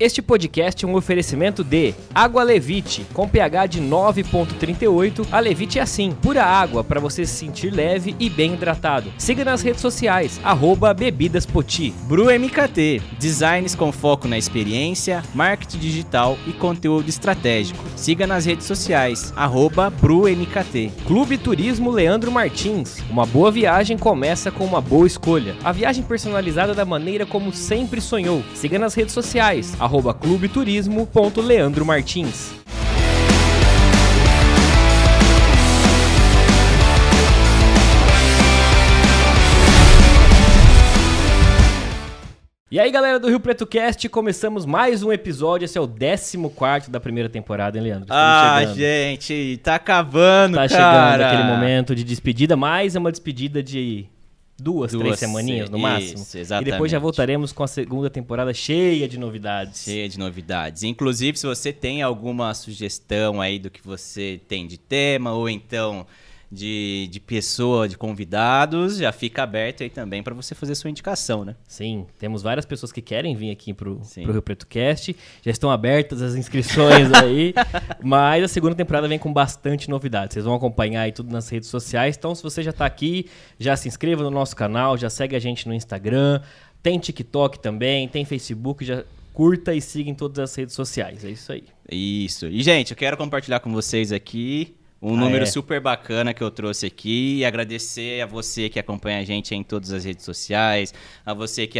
Este podcast é um oferecimento de Água Levite, com pH de 9.38. A Levite é assim, pura água para você se sentir leve e bem hidratado. Siga nas redes sociais, arroba Bebidas Poti. Bru MKT, designs com foco na experiência, marketing digital e conteúdo estratégico. Siga nas redes sociais, arroba Bru MKT. Clube Turismo Leandro Martins. Uma boa viagem começa com uma boa escolha. A viagem personalizada da maneira como sempre sonhou. Siga nas redes sociais, arroba clubeturismo.leandromartins. E aí, galera do Rio Preto Cast, começamos mais um episódio. Esse é o 14 da primeira temporada, hein, Leandro? Estamos Ah, chegando. gente, tá acabando, Tá cara. chegando aquele momento de despedida, mas é uma despedida de duas, três Duas, semaninhas no isso, máximo. exatamente. E depois já voltaremos com a segunda temporada cheia de novidades. Cheia de novidades. Inclusive, se você tem alguma sugestão aí do que você tem de tema, ou então de, de pessoa, de convidados, já fica aberto aí também para você fazer sua indicação, né? Sim, temos várias pessoas que querem vir aqui pro, Sim. pro Rio Preto Cast. Já estão abertas as inscrições aí. mas a segunda temporada vem com bastante novidades. Vocês vão acompanhar aí tudo nas redes sociais. Então, se você já tá aqui, já se inscreva no nosso canal, já segue a gente no Instagram. Tem TikTok também, tem Facebook, já curta e siga em todas as redes sociais. É isso aí. Isso. E, gente, eu quero compartilhar com vocês aqui um Ah, número é? super bacana que eu trouxe aqui e agradecer a você que acompanha a gente em todas as redes sociais, a você que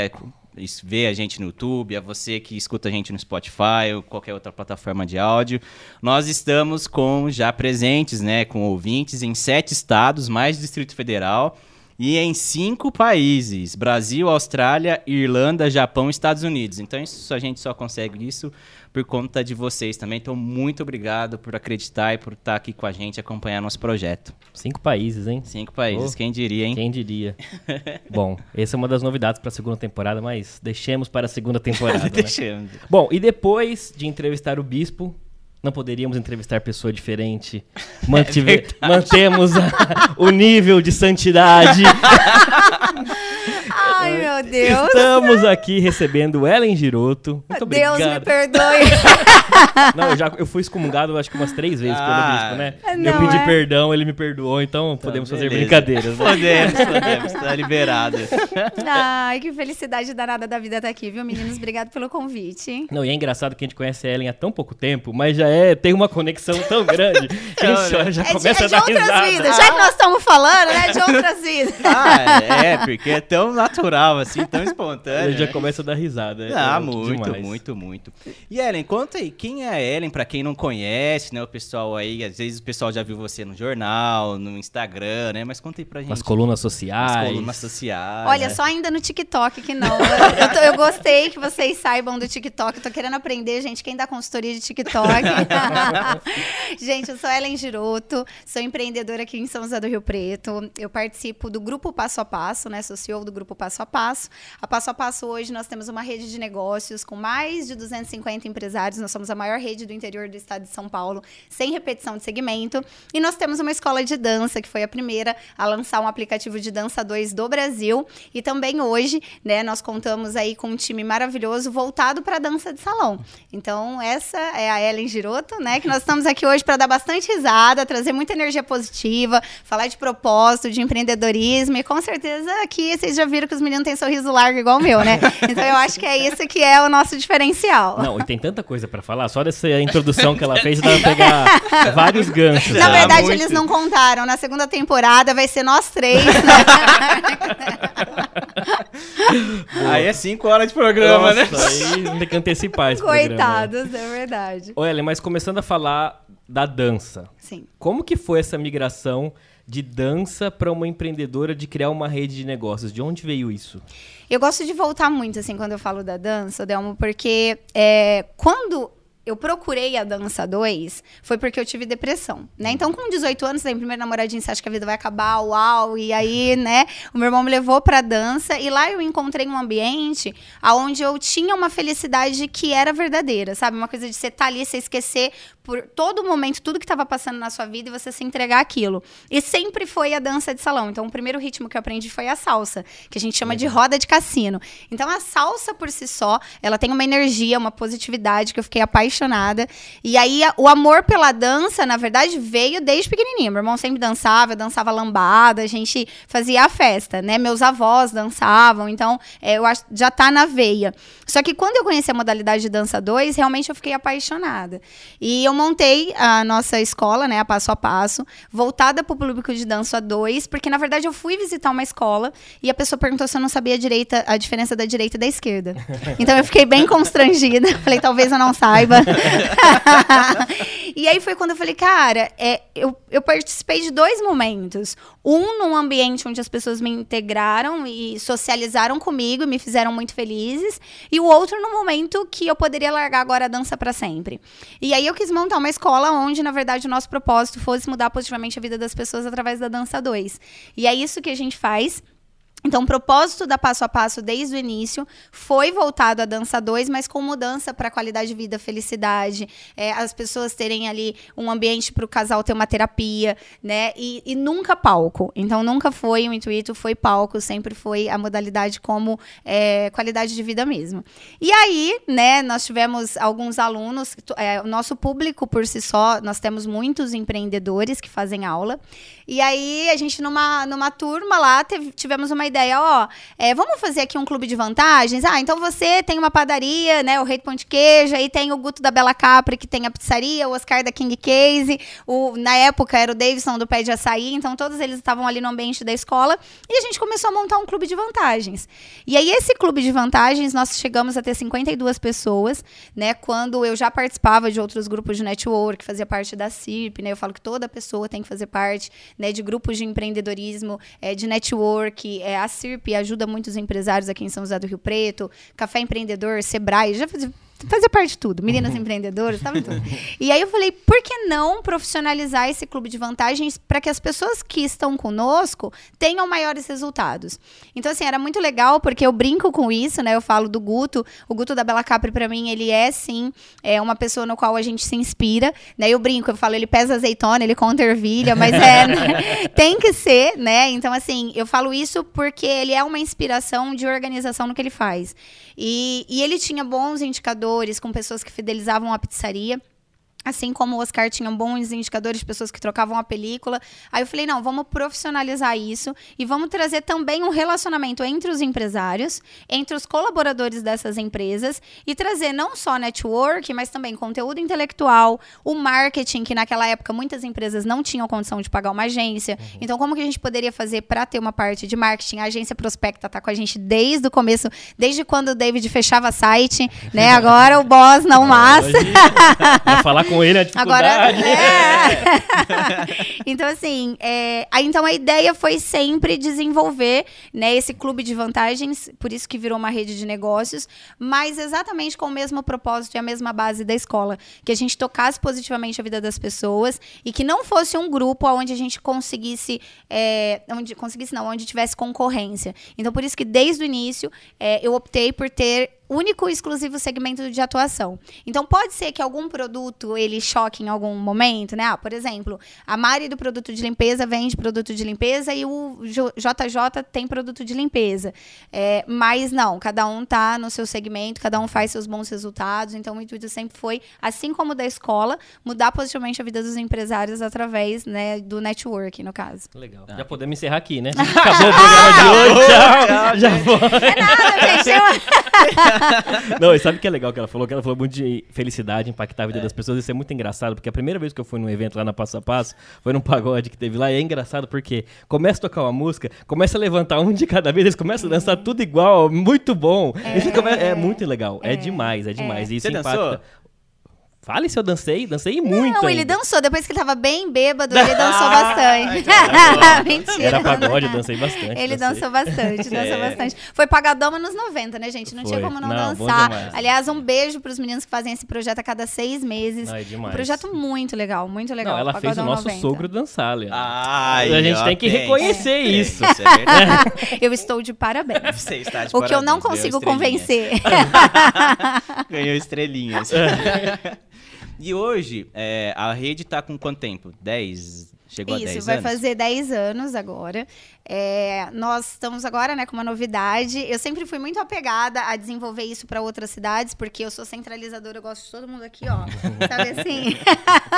vê a gente no YouTube, a você que escuta a gente no Spotify ou qualquer outra plataforma de áudio. Nós estamos com já presentes, né, com ouvintes em sete estados, mais Distrito Federal. E em cinco países: Brasil, Austrália, Irlanda, Japão e Estados Unidos. Então isso, a gente só consegue isso por conta de vocês também. Então, muito obrigado por acreditar e por estar aqui com a gente, acompanhar nosso projeto. Cinco países, hein? Cinco países, Oh. quem diria, hein? Quem diria? Bom, essa é uma das novidades para a segunda temporada, mas deixemos para a segunda temporada. né? Deixando. Bom, e depois de entrevistar o bispo, não poderíamos entrevistar pessoa diferente. Mantive- mantemos a- o nível de santidade. Ai, meu Deus. Estamos aqui recebendo Ellen Giroto. Muito Deus me obrigado. perdoe. Não, eu, já, eu fui excomungado acho que umas três vezes pelo Ah, bispo, né? eu não pedi é? perdão, ele me perdoou, então podemos fazer beleza. brincadeiras. Né? Podemos, podemos, tá liberado. Ai, que felicidade danada da vida estar aqui, viu, meninos? Obrigado pelo convite. Não, e é engraçado que a gente conhece a Ellen há tão pouco tempo, mas já é, tem uma conexão tão grande que a gente já, É de, começa é a de dar outras risada. vidas. Já que nós estamos falando, né? De outras vidas. Ah, é, porque é tão natural, assim, tão A espontâneo. gente já né? começa a dar risada. é- Ah, é muito, demais. muito, muito. E Ellen, conta aí, quem é a Ellen, pra quem não conhece, né? O pessoal aí, às vezes o pessoal já viu você no jornal, no Instagram, né? Mas conta aí pra gente. Nas colunas Nas sociais. colunas sociais. Olha, né? só ainda no TikTok que não. Eu, eu tô- eu gostei que vocês saibam do TikTok. Eu tô querendo aprender, gente, quem dá consultoria de TikTok. gente, eu sou Ellen Giroto, sou empreendedora aqui em São José do Rio Preto. Eu participo do Grupo Passo a Passo, né? Sou CEO do Grupo Passo a Passo. A Passo a Passo hoje nós temos uma rede de negócios com mais de 250 empresários. Nós somos a maior rede do interior do estado de São Paulo, sem repetição de segmento. E nós temos uma escola de dança, que foi a primeira a lançar um aplicativo de dança 2 do Brasil. E também hoje, né, nós contamos aí com um time maravilhoso voltado para dança de salão. Então, essa é a Ellen Giroto, né, que nós estamos aqui hoje para dar bastante risada, trazer muita energia positiva, falar de propósito, de empreendedorismo e com certeza aqui vocês já viram que os meninos têm sorriso largo igual o meu, né? Então, eu acho que é isso que é o nosso diferencial. Não, e tem tanta coisa pra falar, só dessa introdução que ela fez, dá pra pegar vários ganchos. Na né? verdade, muito. eles não contaram. Na segunda temporada vai ser nós três, né? Aí é cinco horas de programa, né? Nossa, aí tem que antecipar esse programa. Coitados, é verdade. Ô, Ellen, mas começando a falar da dança. Sim. Como que foi essa migração de dança para uma empreendedora de criar uma rede de negócios? De onde veio isso? Eu gosto de voltar muito, assim, quando eu falo da dança, Delmo, porque é, quando eu procurei a dança 2, foi porque eu tive depressão, né? Então, com 18 anos, tem primeiro namoradinho, você acha que a vida vai acabar, uau, e aí, né, o meu irmão me levou pra dança, e lá eu encontrei um ambiente onde eu tinha uma felicidade que era verdadeira, sabe? Uma coisa de você estar ali, você esquecer por todo momento, tudo que estava passando na sua vida e você se entregar aquilo. E sempre foi a dança de salão. Então, o primeiro ritmo que eu aprendi foi a salsa, que a gente chama de roda de cassino. Então, a salsa por si só, ela tem uma energia, uma positividade que eu fiquei apaixonada. E aí, o amor pela dança, na verdade, veio desde pequenininha. Meu irmão sempre dançava, eu dançava lambada, a gente fazia a festa, né? Meus avós dançavam, então é, eu acho já tá na veia. Só que quando eu conheci a modalidade de dança 2, realmente eu fiquei apaixonada. E eu montei a nossa escola, né, a passo a passo, voltada para o público de dança 2, porque na verdade eu fui visitar uma escola e a pessoa perguntou se eu não sabia a direita, a diferença da direita e da esquerda. Então eu fiquei bem constrangida, falei, talvez eu não saiba. e aí foi quando eu falei, cara, é, eu, eu participei de dois momentos. Um num ambiente onde as pessoas me integraram e socializaram comigo e me fizeram muito felizes. E o outro no momento que eu poderia largar agora a dança para sempre. E aí eu quis montar uma escola onde, na verdade, o nosso propósito fosse mudar positivamente a vida das pessoas através da dança 2. E é isso que a gente faz. Então, o propósito da Passo a Passo desde o início foi voltado à dança 2, mas com mudança para qualidade de vida, felicidade, é, as pessoas terem ali um ambiente para o casal ter uma terapia, né? E, e nunca palco. Então, nunca foi o intuito, foi palco, sempre foi a modalidade como é, qualidade de vida mesmo. E aí, né, nós tivemos alguns alunos, é, o nosso público por si só, nós temos muitos empreendedores que fazem aula. E aí, a gente, numa, numa turma lá, teve- tivemos uma ideia, ó, é, vamos fazer aqui um clube de vantagens? Ah, então você tem uma padaria, né, o Rei do Pão de Queijo, aí tem o Guto da Bela Capri, que tem a pizzaria, o Oscar da King Case, o, na época era o Davidson do Pé de Açaí, então todos eles estavam ali no ambiente da escola, e a gente começou a montar um clube de vantagens. E aí, esse clube de vantagens, nós chegamos a ter 52 pessoas, né, quando eu já participava de outros grupos de network, fazia parte da CIRP, né, eu falo que toda pessoa tem que fazer parte, né, de grupos de empreendedorismo, é, de network. É, a CIRP ajuda muitos empresários aqui em São José do Rio Preto, Café Empreendedor, Sebrae, já fazia, parte de tudo. Meninas empreendedoras, estava em tudo. E aí eu falei, por que não profissionalizar esse clube de vantagens para que as pessoas que estão conosco tenham maiores resultados? Então, assim, era muito legal, porque eu brinco com isso, né? Eu falo do Guto. O Guto da Bela Capri, para mim, ele é, sim, é uma pessoa no qual a gente se inspira, né? Eu brinco, eu falo, ele pesa azeitona, ele conta ervilha, mas é, né? tem que ser, né? Então, assim, eu falo isso porque ele é uma inspiração de organização no que ele faz. E, e ele tinha bons indicadores com pessoas que fidelizavam a pizzaria. Assim como o Oscar tinha bons indicadores de pessoas que trocavam a película. Aí eu falei, não, vamos profissionalizar isso e vamos trazer também um relacionamento entre os empresários, entre os colaboradores dessas empresas e trazer não só network, mas também conteúdo intelectual, o marketing, que naquela época muitas empresas não tinham condição de pagar uma agência. Então, como que a gente poderia fazer para ter uma parte de marketing? A agência Prospecta tá com a gente desde o começo, desde quando o David fechava site, né? Agora o boss não massa. Vai falar com ele a Agora, dificuldade. é. então assim, é, aí, então a ideia foi sempre desenvolver, né, esse clube de vantagens, por isso que virou uma rede de negócios, mas exatamente com o mesmo propósito e a mesma base da escola, que a gente tocasse positivamente a vida das pessoas e que não fosse um grupo onde a gente conseguisse, é, onde conseguisse não, onde tivesse concorrência. Então por isso que desde o início é, eu optei por ter único e exclusivo segmento de atuação. Então pode ser que algum produto ele choque em algum momento, né? Ah, por exemplo, a Mari do produto de limpeza vende produto de limpeza e o JJ tem produto de limpeza. É, mas não, cada um tá no seu segmento, cada um faz seus bons resultados. Então o intuito sempre foi, assim como o da escola, mudar positivamente a vida dos empresários através né, do network, no caso. Legal. Já podemos encerrar aqui, né? Acabou o programa de hoje. Tchau. Já foi. É nada, gente. Eu... Não, e sabe o que é legal que ela falou? Que ela falou muito de felicidade, impactar a vida das pessoas. Isso é muito engraçado, porque a primeira vez que eu fui num evento lá na Passo a Passo, foi num pagode que teve lá, e é engraçado porque começa a tocar uma música, começa a levantar um de cada vez, eles começam a dançar tudo igual, muito bom. E você come- É, muito legal, é, demais, é demais. E Isso Você impacta. dançou? Fale se eu dancei, dancei muito. Não, ele ainda. dançou. Depois que ele tava bem bêbado, ele dançou bastante. então tá bom. Mentira. Era pagode, eu dancei bastante. Ele dancei. dançou bastante, dançou É. bastante. Foi pagadão nos 90, né, gente? Não tinha Foi. como não, Não, dançar. Aliás, um beijo pros meninos que fazem esse projeto a cada seis meses. É demais. Um projeto muito legal, muito legal. Não, ela fez o nosso 90. sogro dançar, Leandro. Ai, a gente tem que reconhecer isso. Isso é. Eu estou de parabéns. Você está de O que eu não parabéns, ganhou consigo convencer. Ganhou estrelinhas. E hoje, é, a rede tá com quanto tempo? 10? Chegou Isso, a 10 vai anos? fazer 10 anos agora. É, nós estamos agora né, com uma novidade. Eu sempre fui muito apegada a desenvolver isso para outras cidades, porque eu sou centralizadora, eu gosto de todo mundo aqui, ó. Sabe assim?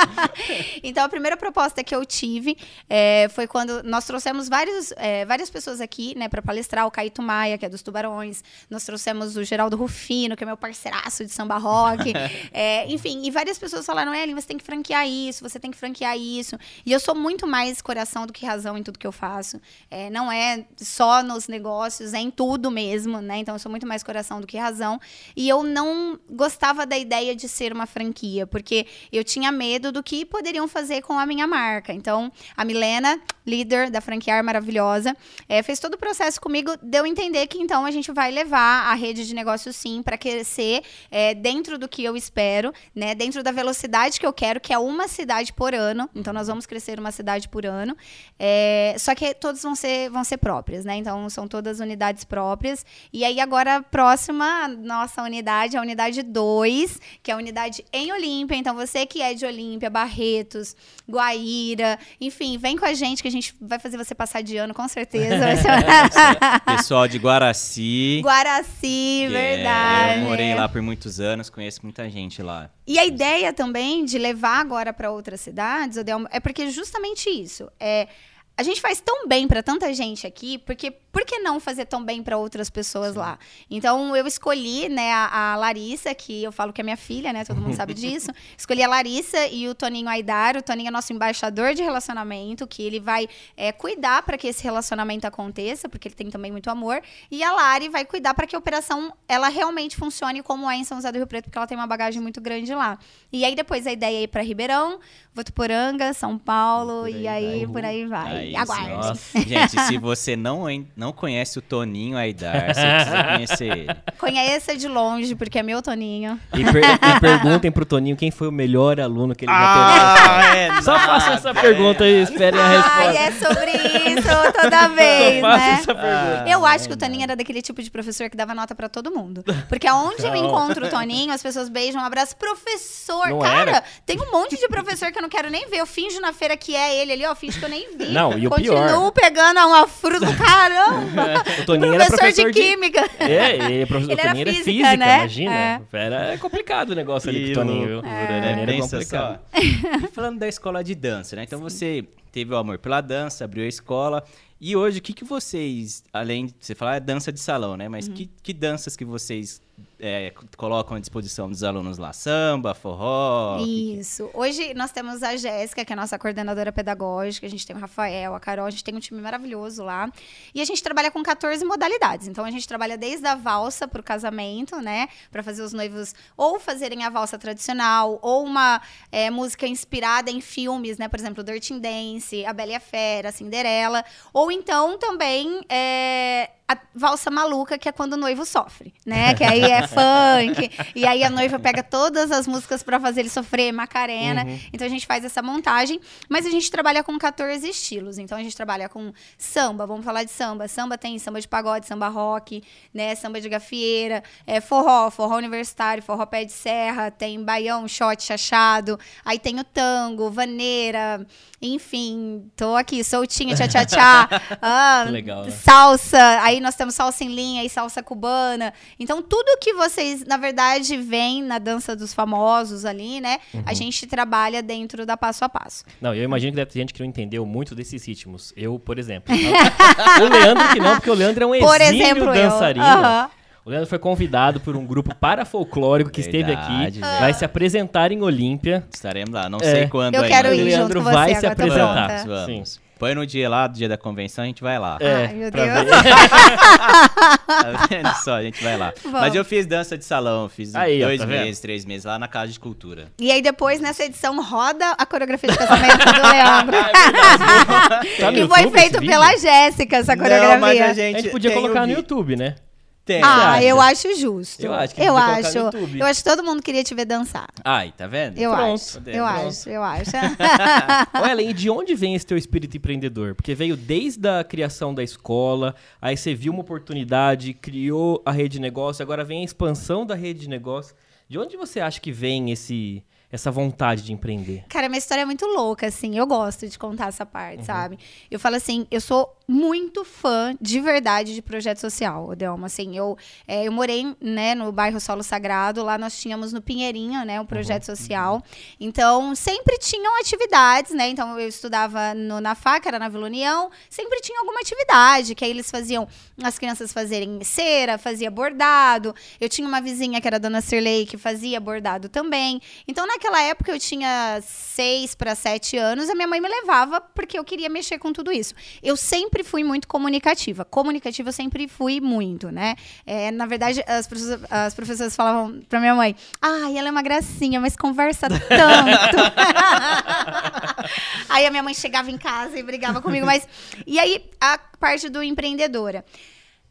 então, a primeira proposta que eu tive é, foi quando nós trouxemos vários, é, várias pessoas aqui né, para palestrar. O Caíto Maia, que é dos Tubarões. Nós trouxemos o Geraldo Rufino, que é meu parceiraço de samba rock. É, enfim, e várias pessoas falaram: Ellen, você tem que franquear isso, você tem que franquear isso. E eu sou muito mais coração do que razão em tudo que eu faço. É, não é só nos negócios, é em tudo mesmo, né? Então eu sou muito mais coração do que razão. E eu não gostava da ideia de ser uma franquia, porque eu tinha medo do que poderiam fazer com a minha marca. Então, a Milena, líder da franquear maravilhosa, é, fez todo o processo comigo, deu a entender que então a gente vai levar a rede de negócios sim para crescer é, dentro do que eu espero, né? Dentro da velocidade que eu quero, que é uma cidade por ano. Então, nós vamos crescer uma cidade por ano. É, só que todos vão ser, vão ser próprias, né? Então, são todas unidades próprias. E aí, agora, a próxima, nossa unidade, a unidade 2, que é a unidade em Olímpia. Então, você que é de Olímpia, Barretos, Guaíra, enfim, vem com a gente que a gente vai fazer você passar de ano, com certeza. Pessoal de Guaraci. Guaraci, é- verdade. eu morei lá por muitos anos, conheço muita gente lá. E a ideia também de levar agora para outras cidades, é porque justamente isso. É, a gente faz tão bem para tanta gente aqui, porque por que não fazer tão bem para outras pessoas lá? Então eu escolhi, né, a, a Larissa, que eu falo que é minha filha, né, todo mundo sabe disso. Escolhi a Larissa e o Toninho Aidar. O Toninho é nosso embaixador de relacionamento, que ele vai é, cuidar para que esse relacionamento aconteça, porque ele tem também muito amor. E a Lari vai cuidar para que a operação ela realmente funcione como é em São José do Rio Preto, porque ela tem uma bagagem muito grande lá. E aí depois a ideia é ir para Ribeirão, Votuporanga, São Paulo E por e aí aí vai. por aí vai. Aí Aguarde. Nossa. Gente, se você não, não conhece o Toninho Aidar, você precisa conhecer ele. Conheça de longe, porque é meu Toninho. E, per- e perguntem pro Toninho quem foi o melhor aluno que ele já teve. é Só faça essa pergunta e esperem a Ai, resposta. é sobre isso toda vez, Só né? essa pergunta. Eu acho que o Toninho era daquele tipo de professor que dava nota pra todo mundo. Porque aonde eu encontro o Toninho, as pessoas beijam, um abraço. Professor, Não cara, era? tem um monte de professor que eu não quero nem ver. Eu finjo na feira que é ele ali, ó, finjo que eu nem vi. Não, e o Continuo pior- pegando uma fruta do caramba. O Toninho era professor, professor de química. É, e professor Ele era Toninho era física, física, né? imagina. É. Era complicado o negócio ali com o Toninho, Toninho né? era Pensa complicado. só. E falando da escola de dança, né? Então você teve o amor pela dança, abriu a escola. E hoje, o que, que vocês, além de você falar, é dança de salão, né? Uhum. Mas que, que danças que vocês é, colocam à disposição dos alunos lá? Samba, forró? que que- Isso. Hoje nós temos a Jéssica, que é a nossa coordenadora pedagógica, a gente tem o Rafael, a Carol, a gente tem um time maravilhoso lá. E a gente trabalha com 14 modalidades. Então a gente trabalha desde a valsa pro casamento, né? Pra fazer os noivos ou fazerem a valsa tradicional, ou uma é, música inspirada em filmes, né? Por exemplo, Dirty Dance, A Bela e a Fera, Cinderela. Ou então também é, a valsa maluca, que é quando o noivo sofre, né? Que aí é funk. e aí a noiva pega todas as músicas pra fazer ele sofrer, Macarena. Então a gente faz essa montagem. Mas a gente trabalha com 14 estilos. Então a gente trabalha com samba, vamos falar de samba. Samba tem samba de pagode, samba rock, né? Samba de gafieira, é, forró, forró universitário, forró pé de serra, tem baião, shot, chachado. Aí tem o tango, vaneira, enfim, tô aqui, soltinha, tchá, tchá, tchá. Ah, Legal, né? salsa, aí nós temos salsa em linha e salsa cubana. Então, tudo que vocês, na verdade, veem na dança dos famosos ali, né? Uhum. A gente trabalha dentro da passo a passo. Não, eu imagino que deve ter gente que não entendeu muito desses ritmos. Eu, por exemplo. o Leandro que não, porque o Leandro é um Por exímio exemplo, eu. dançarino. Aham. O Leandro foi convidado por um grupo parafolclórico que esteve aqui. Verdade, velho. Vai se apresentar em Olímpia. Estaremos lá, não É. sei quando Eu ainda. quero O ir junto Leandro com vai você, se tô apresentar. pronta. Vamos, vamos. Sim. Põe no dia lá, do dia da convenção, a gente vai lá. É, Ai, meu Deus. ver. Tá vendo só? A gente vai lá. Vamos. Mas eu fiz dança de salão, fiz Aí, ó, dois tá meses, três meses lá na Casa de Cultura. E aí, depois, nessa edição, roda a coreografia de casamento do Leandro. Tá no e foi YouTube feito pela? Jéssica, essa Não, mas coreografia. a A gente, gente podia colocar no YouTube, né? Tem. Ah, acha? eu acho justo. Eu acho que eu acho. YouTube. Eu acho que todo mundo queria te ver dançar. Ai, tá vendo? Eu Pronto. acho. Eu acho, eu acho. Ô, Ellen, e de onde vem esse teu espírito empreendedor? Porque veio desde a criação da escola, aí você viu uma oportunidade, criou a rede de negócio, agora vem a expansão da rede de negócio. De onde você acha que vem esse essa vontade de empreender? Cara, minha história é muito louca, assim. Eu gosto de contar essa parte, sabe? Eu falo assim, eu sou muito fã de verdade de projeto social, Odelma. Assim, eu, é, eu morei né, no bairro Solo Sagrado, lá nós tínhamos no Pinheirinho, né, um projeto social. Então, sempre tinham atividades, né? Então, eu estudava no, na FAC, era na Vila União, sempre tinha alguma atividade, que aí eles faziam as crianças fazerem cera, fazia bordado. Eu tinha uma vizinha que era a Dona Sirley, que fazia bordado também. Então, naquela época, eu tinha seis para sete anos, a minha mãe me levava porque eu queria mexer com tudo isso. Eu sempre fui muito comunicativa. Comunicativa eu sempre fui muito, né? É, na verdade, as as professoras falavam pra minha mãe: ai, ela é uma gracinha, mas conversa tanto. aí a minha mãe chegava em casa e brigava comigo, mas. E aí, a parte do empreendedora.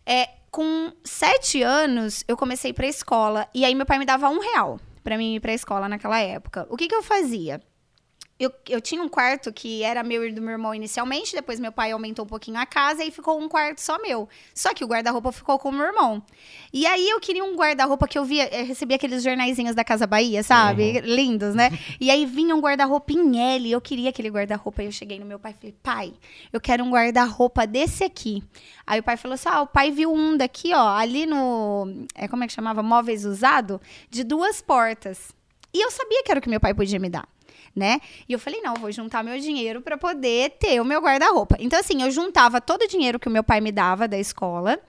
É, com sete anos, eu comecei pra escola. E aí, meu pai me dava um real pra mim ir pra escola naquela época. O que, que eu fazia? Eu, eu tinha um quarto que era meu e do meu irmão inicialmente, depois meu pai aumentou um pouquinho a casa e ficou um quarto só meu. Só que o guarda-roupa ficou com o meu irmão. E aí eu queria um guarda-roupa que eu via, eu recebia aqueles jornaizinhos da Casa Bahia, sabe? Uhum. Lindos, né? E aí vinha um guarda-roupa em L, eu queria aquele guarda-roupa. Aí eu cheguei no meu pai e falei, pai, eu quero um guarda-roupa desse aqui. Aí o pai falou assim: ah, o pai viu um daqui, ó, ali no. É, como é que chamava? Móveis usado, de duas portas. E eu sabia que era o que meu pai podia me dar né? E eu falei, não, vou juntar meu dinheiro para poder ter o meu guarda-roupa. Então, assim, eu juntava todo o dinheiro que o meu pai me dava da escola,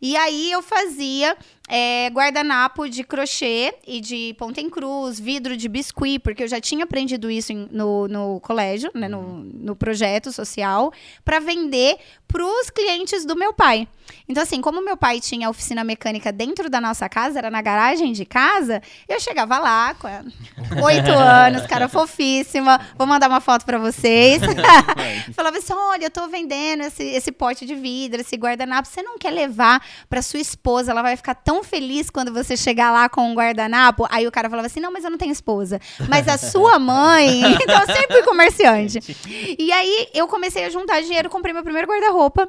e aí eu fazia é, guardanapo de crochê e de ponta em cruz, vidro de biscuit, porque eu já tinha aprendido isso em- no, no colégio, né, no, no projeto social, para vender para os clientes do meu pai. Então, assim, como meu pai tinha oficina mecânica dentro da nossa casa, era na garagem de casa, eu chegava lá com oito anos, cara fofíssima, vou mandar uma foto para vocês. Falava assim: olha, eu tô vendendo esse, esse pote de vidro, esse guardanapo. Você não quer levar para sua esposa? Ela vai ficar tão feliz quando você chegar lá com um guardanapo. Aí o cara falava assim: não, mas eu não tenho esposa. Mas a sua mãe. então eu sempre fui comerciante. E aí eu comecei a juntar dinheiro, comprei meu primeiro guarda-roupa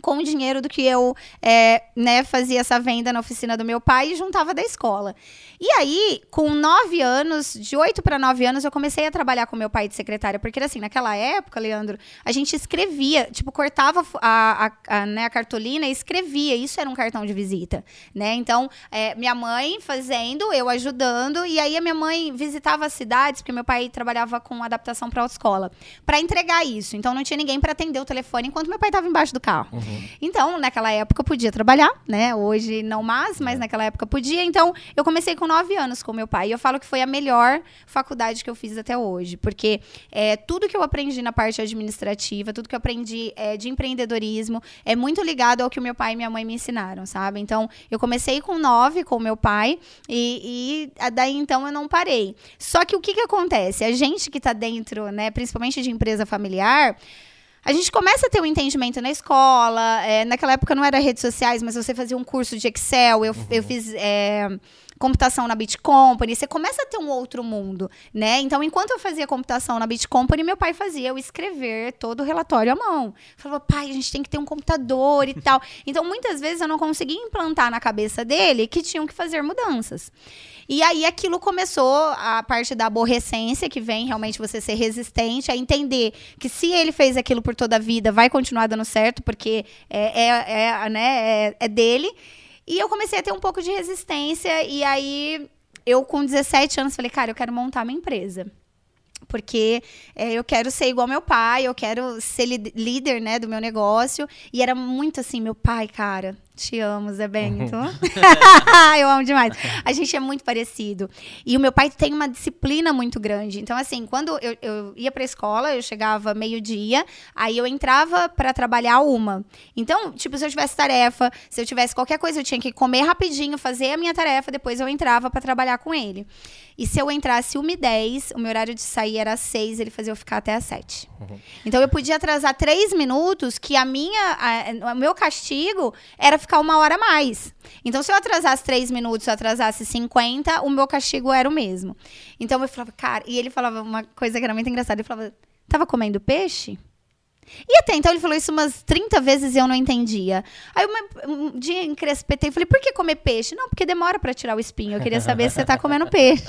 com o dinheiro do que eu é, né, fazia essa venda na oficina do meu pai e juntava da escola. E aí, com nove anos, de oito para nove anos, eu comecei a trabalhar com meu pai de secretária. Porque, assim, naquela época, Leandro, a gente escrevia, tipo, cortava a, a, a, né, a cartolina e escrevia. Isso era um cartão de visita, né? Então, é, minha mãe fazendo, eu ajudando. E aí, a minha mãe visitava as cidades, porque meu pai trabalhava com adaptação para autoescola, para entregar isso. Então, não tinha ninguém para atender o telefone enquanto meu pai estava embaixo do carro. Então, naquela época eu podia trabalhar, né? Hoje não mais, mas naquela época podia. Então, eu comecei com nove anos com meu pai. E eu falo que foi a melhor faculdade que eu fiz até hoje. Porque é, tudo que eu aprendi na parte administrativa, tudo que eu aprendi é, de empreendedorismo, é muito ligado ao que o meu pai e minha mãe me ensinaram, sabe? Então, eu comecei com nove com meu pai e, e daí então eu não parei. Só que o que, que acontece? A gente que tá dentro, né, principalmente de empresa familiar, a gente começa a ter um entendimento na escola. é, naquela época não era redes sociais, mas você fazia um curso de Excel. Eu, eu fiz é, computação na Bit Company. Você começa a ter um outro mundo, né? Então, enquanto eu fazia computação na Bit Company, meu pai fazia eu escrever todo o relatório à mão. Falava, pai, a gente tem que ter um computador e tal. Então, muitas vezes eu não conseguia implantar na cabeça dele que tinham que fazer mudanças. E aí aquilo começou a parte da aborrecência, que vem realmente você ser resistente, a entender que se ele fez aquilo por toda a vida, vai continuar dando certo, porque é, é, é, né, é, é dele. E eu comecei a ter um pouco de resistência, e aí eu, com 17 anos, falei, cara, eu quero montar minha empresa. Porque é, eu quero ser igual meu pai, eu quero ser líder, né, do meu negócio. E era muito assim, meu pai, cara, te amo, Zé Bento. eu amo demais. A gente é muito parecido. E o meu pai tem uma disciplina muito grande. Então, assim, quando eu, eu ia pra escola, eu chegava meio-dia, aí eu entrava pra trabalhar uma. Então, tipo, se eu tivesse tarefa, se eu tivesse qualquer coisa, eu tinha que comer rapidinho, fazer a minha tarefa, depois eu entrava pra trabalhar com ele. E se eu entrasse 1 e 10, o meu horário de sair era às 6, ele fazia eu ficar até às 7. Então eu podia atrasar 3 minutos, que a minha, a- o meu castigo era ficar uma hora a mais. Então, se eu atrasasse 3 minutos, se eu atrasasse 50, o meu castigo era o mesmo. Então eu falava, cara, e ele falava uma coisa que era muito engraçada. Ele falava, tava comendo peixe? E até então ele falou isso umas 30 vezes e eu não entendia. Aí uma, um dia encrespetei e falei, por que comer peixe? Não, porque demora para tirar o espinho. Eu queria saber se você tá comendo peixe.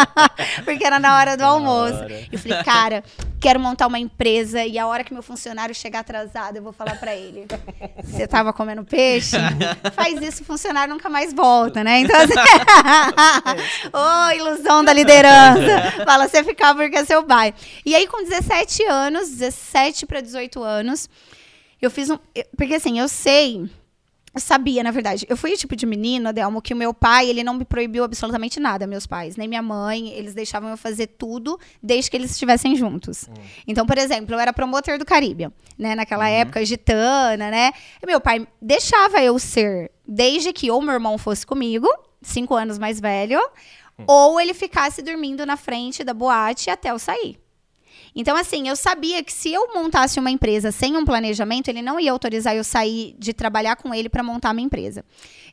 porque era na hora do almoço. Eu falei, cara, quero montar uma empresa e a hora que meu funcionário chegar atrasado, eu vou falar para ele. Você tava comendo peixe? Faz isso, o funcionário nunca mais volta, né? Então, assim... Ô, ilusão da liderança. Fala, você ficar porque é seu pai. E aí, com 17 anos, 17 para 18 anos, eu fiz um. Porque assim, eu sei. Eu sabia, na verdade. Eu fui o tipo de menina, Delmo, que o meu pai, ele não me proibiu absolutamente nada, meus pais. Nem minha mãe, eles deixavam eu fazer tudo desde que eles estivessem juntos. Hum. Então, por exemplo, eu era promotor do Caribe, né? Naquela uhum. época, gitana, né? E meu pai deixava eu ser, desde que ou meu irmão fosse comigo, cinco anos mais velho, hum. ou ele ficasse dormindo na frente da boate até eu sair. Então, assim, eu sabia que se eu montasse uma empresa sem um planejamento, ele não ia autorizar eu sair de trabalhar com ele para montar uma empresa.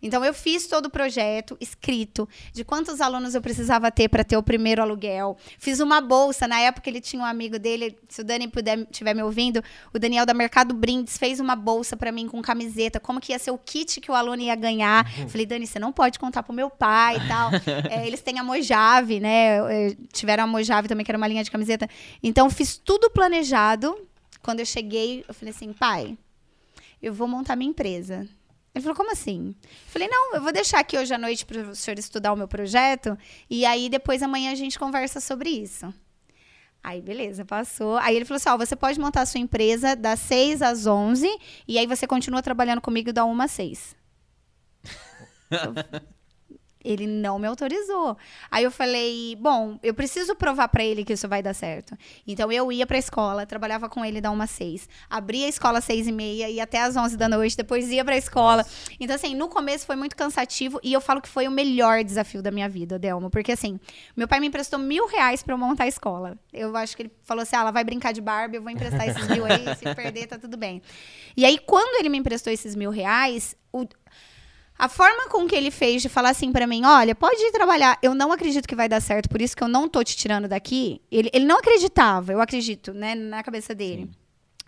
Então, eu fiz todo o projeto escrito de quantos alunos eu precisava ter para ter o primeiro aluguel. Fiz uma bolsa. Na época, ele tinha um amigo dele, se o Dani puder estiver me ouvindo, o Daniel da Mercado Brindes fez uma bolsa para mim com camiseta, como que ia ser o kit que o aluno ia ganhar. Uhum. Falei, Dani, você não pode contar pro meu pai e tal. é, eles têm a Mojave, né? Tiveram a Mojave também, que era uma linha de camiseta. Então, fiz tudo planejado. Quando eu cheguei, eu falei assim, pai, eu vou montar minha empresa. Ele falou, como assim? Eu falei, não, eu vou deixar aqui hoje à noite para o senhor estudar o meu projeto e aí depois amanhã a gente conversa sobre isso. Aí, beleza, passou. Aí ele falou assim: ó, você pode montar a sua empresa das 6 às 11 e aí você continua trabalhando comigo da 1 às 6. Ele não me autorizou. Aí eu falei, bom, eu preciso provar para ele que isso vai dar certo. Então eu ia pra escola, trabalhava com ele da uma seis. Abria a escola às seis e meia, ia até às onze da noite, depois ia pra escola. Nossa. Então, assim, no começo foi muito cansativo e eu falo que foi o melhor desafio da minha vida, Delmo. Porque, assim, meu pai me emprestou mil reais pra eu montar a escola. Eu acho que ele falou assim: ah, ela vai brincar de Barbie, eu vou emprestar esses mil aí, se perder, tá tudo bem. E aí, quando ele me emprestou esses mil reais, o, a forma com que ele fez de falar assim para mim, olha, pode ir trabalhar, eu não acredito que vai dar certo, por isso que eu não tô te tirando daqui. Ele, ele não acreditava, eu acredito, né, na cabeça dele. Sim.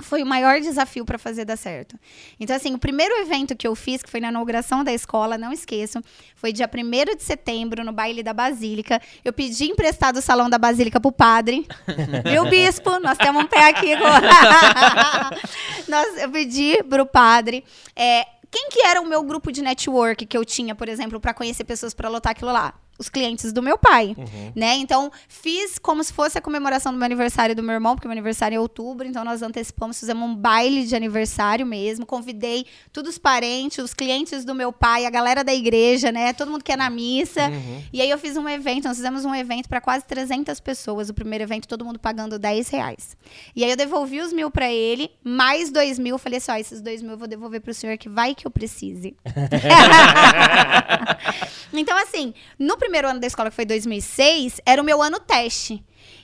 Foi o maior desafio para fazer dar certo. Então, assim, o primeiro evento que eu fiz, que foi na inauguração da escola, não esqueço, foi dia 1 de setembro, no baile da Basílica. Eu pedi emprestado o salão da Basílica pro padre. Viu, bispo? Nós temos um pé aqui agora. Nós, eu pedi pro padre. É, quem que era o meu grupo de network que eu tinha, por exemplo, para conhecer pessoas para lotar aquilo lá? Os clientes do meu pai, uhum. né? Então, fiz como se fosse a comemoração do meu aniversário do meu irmão, porque meu aniversário é em outubro, então nós antecipamos, fizemos um baile de aniversário mesmo, convidei todos os parentes, os clientes do meu pai, a galera da igreja, né? Todo mundo que é na missa. Uhum. E aí eu fiz um evento, nós fizemos um evento para quase 300 pessoas, o primeiro evento, todo mundo pagando 10 reais. E aí eu devolvi os mil para ele, mais dois mil, falei assim, ó, esses dois mil eu vou devolver pro senhor que vai que eu precise. então, assim, no primeiro ano da escola, que foi 2006, era o meu ano teste.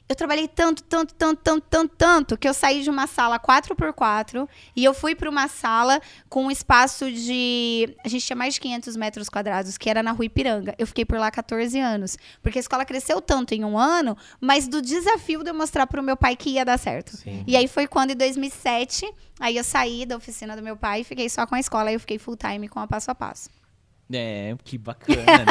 Eu trabalhei tanto, tanto, tanto, tanto, tanto, tanto, que eu saí de uma sala 4x4 e eu fui para uma sala com um espaço de. A gente tinha mais de 500 metros quadrados, que era na Rua Ipiranga. Eu fiquei por lá 14 anos. Porque a escola cresceu tanto em um ano, mas do desafio de eu mostrar para o meu pai que ia dar certo. Sim. E aí foi quando, em 2007, aí eu saí da oficina do meu pai e fiquei só com a escola. Aí eu fiquei full time com a passo a passo. É, que bacana, né?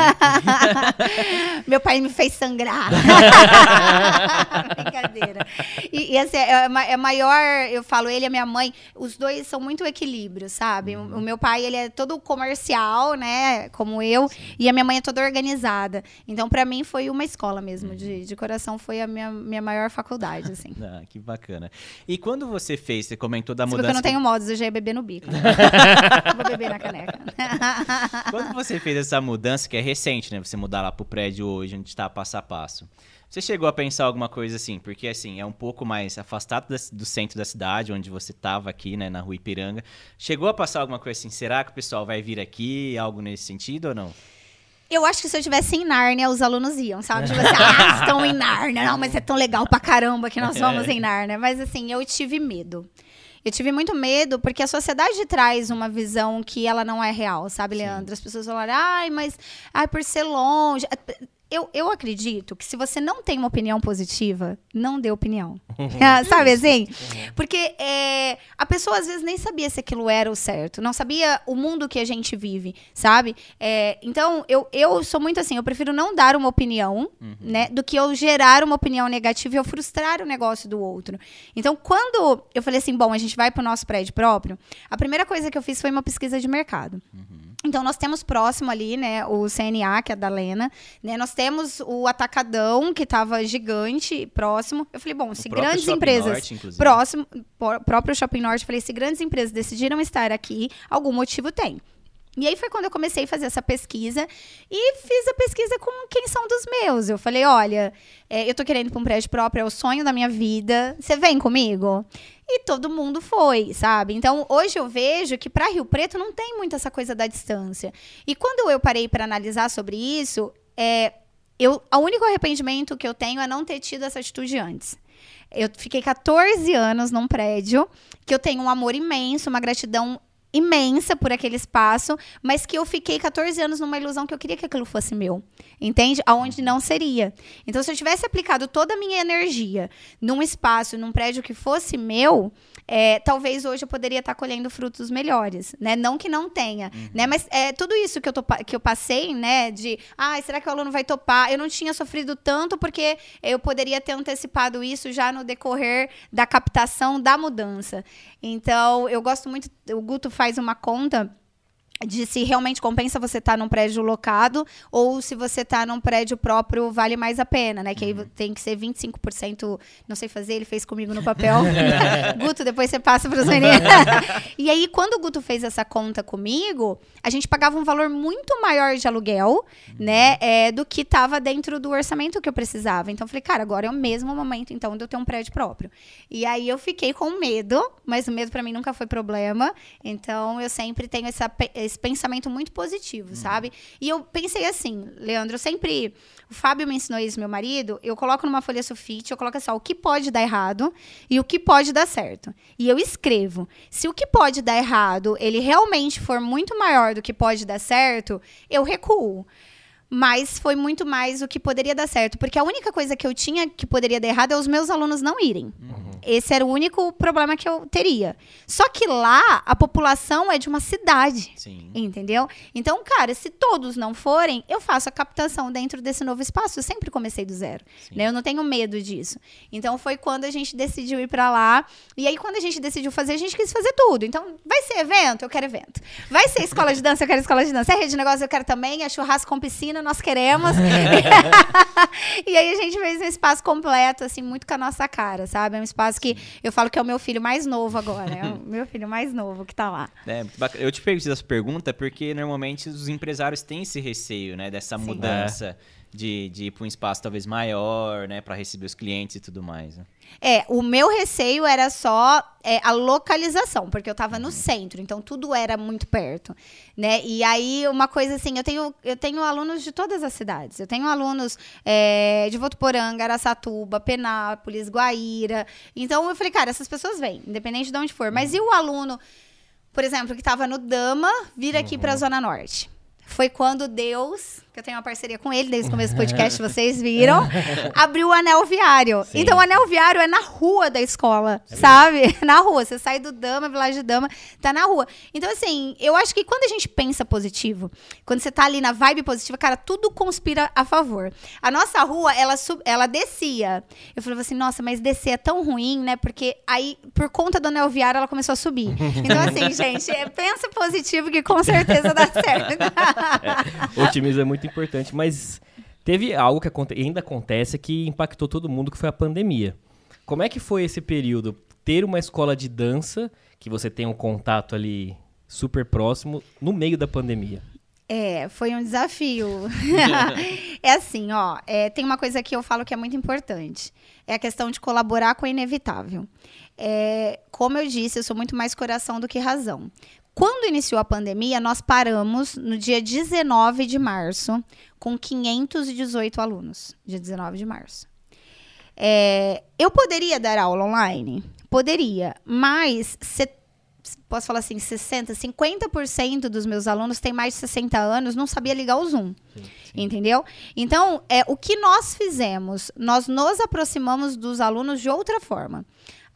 Meu pai me fez sangrar. Brincadeira. E, e assim, é, é, maior, eu falo, ele e a minha mãe, os dois são muito equilíbrio, sabe? Uhum. O, meu pai, ele é todo comercial, né? Como eu, Sim. e a minha mãe é toda organizada. Então, para mim, foi uma escola mesmo, uhum. de, de coração, foi a minha, minha maior faculdade, assim. ah, que bacana. E quando você fez, você comentou da mudança... Porque eu não tenho modos, eu já ia beber no bico. Vou beber na caneca. quando quando você fez essa mudança, que é recente, né? Você mudar lá pro prédio hoje, onde está passo a passo. Você chegou a pensar alguma coisa assim? Porque, assim, é um pouco mais afastado do centro da cidade, onde você estava aqui, né, na rua Ipiranga. Chegou a passar alguma coisa assim? Será que o pessoal vai vir aqui? Algo nesse sentido ou não? Eu acho que se eu estivesse em Nárnia, os alunos iam, sabe? Tipo assim, ah, estão em Nárnia. Não, mas é tão legal pra caramba que nós vamos em Nárnia. Mas, assim, eu tive medo. Eu tive muito medo, porque a sociedade traz uma visão que ela não é real, sabe, Leandro? As pessoas falam, ai, mas ai, por ser longe. Eu, eu acredito que se você não tem uma opinião positiva, não dê opinião. Ah, Sabe assim? Porque é, a pessoa às vezes nem sabia se aquilo era o certo, não sabia o mundo que a gente vive, sabe? É, então, eu, eu sou muito assim, eu prefiro não dar uma opinião, né, do que eu gerar uma opinião negativa e eu frustrar o negócio do outro. Então, quando eu falei assim, bom, a gente vai pro nosso prédio próprio, a primeira coisa que eu fiz foi uma pesquisa de mercado. Então, nós temos próximo ali, né, o CNA, que é da Lena, né, nós temos o Atacadão, que estava gigante, próximo. Eu falei, bom, se grandes Shopping empresas, Norte, próximo, pró- próprio Shopping Norte, eu falei, se grandes empresas decidiram estar aqui, algum motivo tem. E aí foi quando eu comecei a fazer essa pesquisa e fiz a pesquisa com quem são dos meus. Eu falei, olha, é, eu tô querendo ir pra um prédio próprio, é o sonho da minha vida. Você vem comigo? E todo mundo foi, sabe? Então, hoje eu vejo que para Rio Preto não tem muito essa coisa da distância. E quando eu parei para analisar sobre isso, é, eu, o único arrependimento que eu tenho é não ter tido essa atitude antes. Eu fiquei 14 anos num prédio que eu tenho um amor imenso, uma gratidão imensa por aquele espaço, mas que eu fiquei 14 anos numa ilusão que eu queria que aquilo fosse meu. Entende? Aonde não seria. Então, se eu tivesse aplicado toda a minha energia num espaço, num prédio que fosse meu, é, talvez hoje eu poderia estar colhendo frutos melhores, né? Não que não tenha, né? Mas é tudo isso que eu, tô, que eu passei, né? De, ah, será que o aluno vai topar? Eu não tinha sofrido tanto porque eu poderia ter antecipado isso já no decorrer da captação da mudança. Então, eu gosto muito, o Guto faz uma conta de se realmente compensa você estar num prédio locado ou se você está num prédio próprio vale mais a pena, né? Que aí tem que ser 25%, não sei fazer, ele fez comigo no papel. Guto, depois você passa para os meninos. e aí, quando o Guto fez essa conta comigo, a gente pagava um valor muito maior de aluguel, né? é, do que estava dentro do orçamento que eu precisava. Então, eu falei, cara, agora é o mesmo momento, então, de eu ter um prédio próprio. E aí, eu fiquei com medo, mas o medo para mim nunca foi problema. Então, eu sempre tenho essa, esse pensamento muito positivo, sabe? E eu pensei assim, Leandro, eu sempre. O Fábio me ensinou isso, meu marido. Eu coloco numa folha sulfite, eu coloco assim, ó, o que pode dar errado e o que pode dar certo. E eu escrevo. Se o que pode dar errado, ele realmente for muito maior do que pode dar certo, eu recuo. Mas foi muito mais o que poderia dar certo. Porque a única coisa que eu tinha que poderia dar errado é os meus alunos não irem. Esse era o único problema que eu teria. Só que lá, a população é de uma cidade. Sim. Entendeu? Então, cara, se todos não forem, eu faço a captação dentro desse novo espaço. Eu sempre comecei do zero. Né? Eu não tenho medo disso. Então, foi quando a gente decidiu ir pra lá. E aí, quando a gente decidiu fazer, a gente quis fazer tudo. Então, vai ser evento? Eu quero evento. Vai ser escola de dança? Eu quero escola de dança. É rede de negócio? Eu quero também. É churrasco com piscina? Nós queremos. e aí, a gente fez um espaço completo, assim, muito com a nossa cara, sabe? É um espaço que eu falo que é o meu filho mais novo agora. É o meu filho mais novo que tá lá. É, eu te fiz essa pergunta porque normalmente os empresários têm esse receio, né? Dessa Sim. mudança de, de ir para um espaço talvez maior, né? Para receber os clientes e tudo mais. né? É, o meu receio era só é, a localização, porque eu tava no centro, então tudo era muito perto, né? E aí, uma coisa assim, eu tenho, eu tenho alunos de todas as cidades. Eu tenho alunos é, de Votuporanga, Araçatuba, Penápolis, Guaíra. Então, eu falei, cara, essas pessoas vêm, independente de onde for. Mas e o aluno, por exemplo, que tava no Dama, vir aqui pra Zona Norte? Foi quando Deus, que eu tenho uma parceria com ele desde o começo do podcast, vocês viram, abriu o anel viário. Sim. Então, o anel viário é na rua da escola, sabe? Na rua. Você sai do Dama, Village Dama, tá na rua. Então, assim, eu acho que quando a gente pensa positivo, quando você tá ali na vibe positiva, cara, tudo conspira a favor. A nossa rua, ela, sub, ela descia. Eu falava assim, nossa, mas descer é tão ruim, né? Porque aí, por conta do anel viário, ela começou a subir. Então, assim, gente, é, pensa positivo que com certeza dá certo. O otimismo é muito importante, mas teve algo que aconte- ainda acontece que impactou todo mundo, que foi a pandemia. Como é que foi esse período? Ter uma escola de dança, que você tem um contato ali super próximo, no meio da pandemia. É, foi um desafio. é assim, ó, é, tem uma coisa que eu falo que é muito importante. É a questão de colaborar com o inevitável. É, como eu disse, eu sou muito mais coração do que razão. Quando iniciou a pandemia, nós paramos no dia 19 de março, com 518 alunos. Dia 19 de março. É, eu poderia dar aula online? Poderia, mas posso falar assim, 60, 50% dos meus alunos têm mais de 60 anos, não sabia ligar o Zoom. Sim, sim. Entendeu? Então, é, o que nós fizemos? Nós nos aproximamos dos alunos de outra forma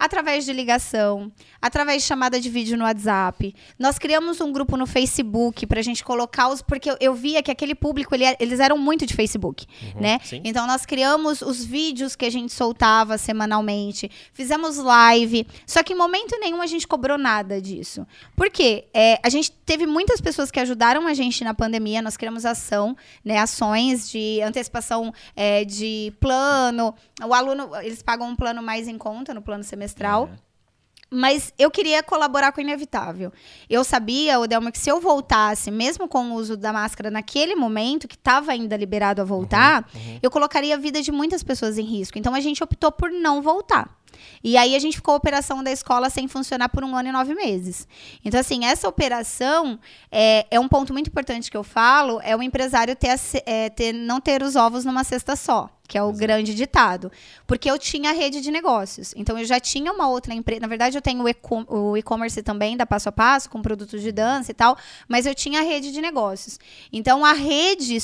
através de ligação, através de chamada de vídeo no WhatsApp. Nós criamos um grupo no Facebook para a gente colocar os. Porque eu, eu via que aquele público, ele, eles eram muito de Facebook, uhum, né? Sim. Então nós criamos os vídeos que a gente soltava semanalmente, fizemos live. Só que em momento nenhum a gente cobrou nada disso. Por quê? É, a gente teve muitas pessoas que ajudaram a gente na pandemia, nós criamos ação, né? Ações de antecipação é, de plano. O aluno, eles pagam um plano mais em conta no plano semestral semestral. Uhum. Mas eu queria colaborar com o inevitável. Eu sabia, Odelma, que se eu voltasse, mesmo com o uso da máscara naquele momento, que estava ainda liberado a voltar, uhum, uhum. eu colocaria a vida de muitas pessoas em risco. Então a gente optou por não voltar. E aí a gente ficou a operação da escola sem funcionar por um ano e nove meses. Então, assim, essa operação é, é um ponto muito importante que eu falo: é o empresário ter, é, ter, não ter os ovos numa cesta só que é o Exato. grande ditado. Porque eu tinha rede de negócios. Então, eu já tinha uma outra empresa. Na verdade, eu tenho o e-commerce também, da passo a passo, com produtos de dança e tal. Mas eu tinha a rede de negócios. Então, a rede,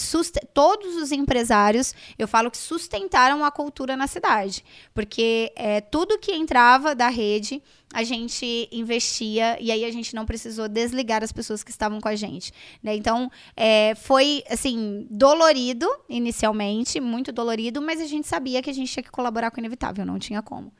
todos os empresários, eu falo que sustentaram a cultura na cidade. Porque é, tudo que entrava da rede a gente investia e aí a gente não precisou desligar as pessoas que estavam com a gente. Né? Então, é, foi, assim, dolorido inicialmente, muito dolorido, mas a gente sabia que a gente tinha que colaborar com o inevitável, não tinha como.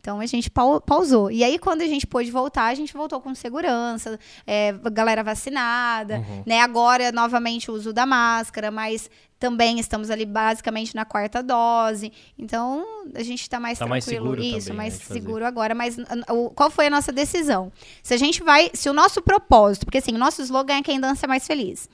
Então a gente pausou. E aí, quando a gente pôde voltar, a gente voltou com segurança, é, galera vacinada, uhum. né? Agora, novamente, o uso da máscara, mas também estamos ali basicamente na quarta dose. Então, a gente está mais tá tranquilo. Mais seguro Isso, também, mais seguro agora. Mas o, qual foi a nossa decisão? Se a gente vai. Se o nosso propósito, porque assim, o nosso slogan é quem dança é mais feliz.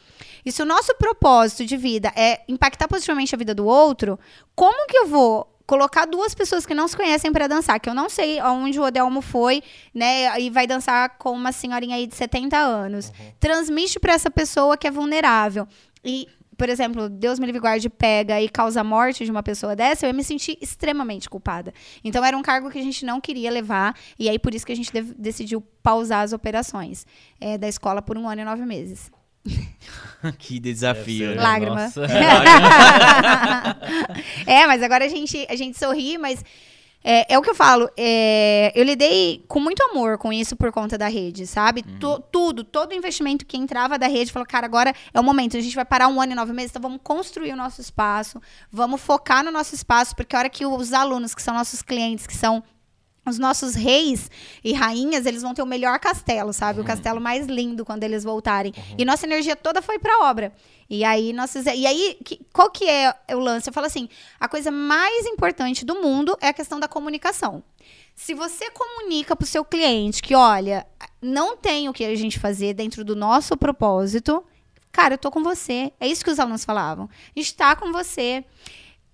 E se o nosso propósito de vida é impactar positivamente a vida do outro, como que eu vou colocar duas pessoas que não se conhecem para dançar, que eu não sei aonde o Odelmo foi, né, e vai dançar com uma senhorinha aí de 70 anos. Uhum. Transmite para essa pessoa que é vulnerável. E por exemplo, Deus me livre guarde pega e causa a morte de uma pessoa dessa, eu ia me sentir extremamente culpada. Então era um cargo que a gente não queria levar e aí por isso que a gente decidiu pausar as operações é, da escola por um ano e nove meses. que desafio, né? Lágrima. é, mas agora a gente, a gente sorri, mas é, é o que eu falo. É, eu lidei com muito amor com isso por conta da rede, sabe? Uhum. tudo, todo investimento que entrava da rede, falou, cara, agora é o momento. A gente vai parar um ano e nove meses, então vamos construir o nosso espaço, vamos focar no nosso espaço, porque a hora que os alunos, que são nossos clientes, que são os nossos reis e rainhas, eles vão ter o melhor castelo, sabe? O uhum. castelo mais lindo quando eles voltarem. Uhum. E nossa energia toda foi pra obra. E aí, nós fizemos, e aí que, qual que é o lance? Eu falo assim, a coisa mais importante do mundo é a questão da comunicação. Se você comunica pro seu cliente que, olha, não tem o que a gente fazer dentro do nosso propósito, cara, eu tô com você. É isso que os alunos falavam. A gente tá com você.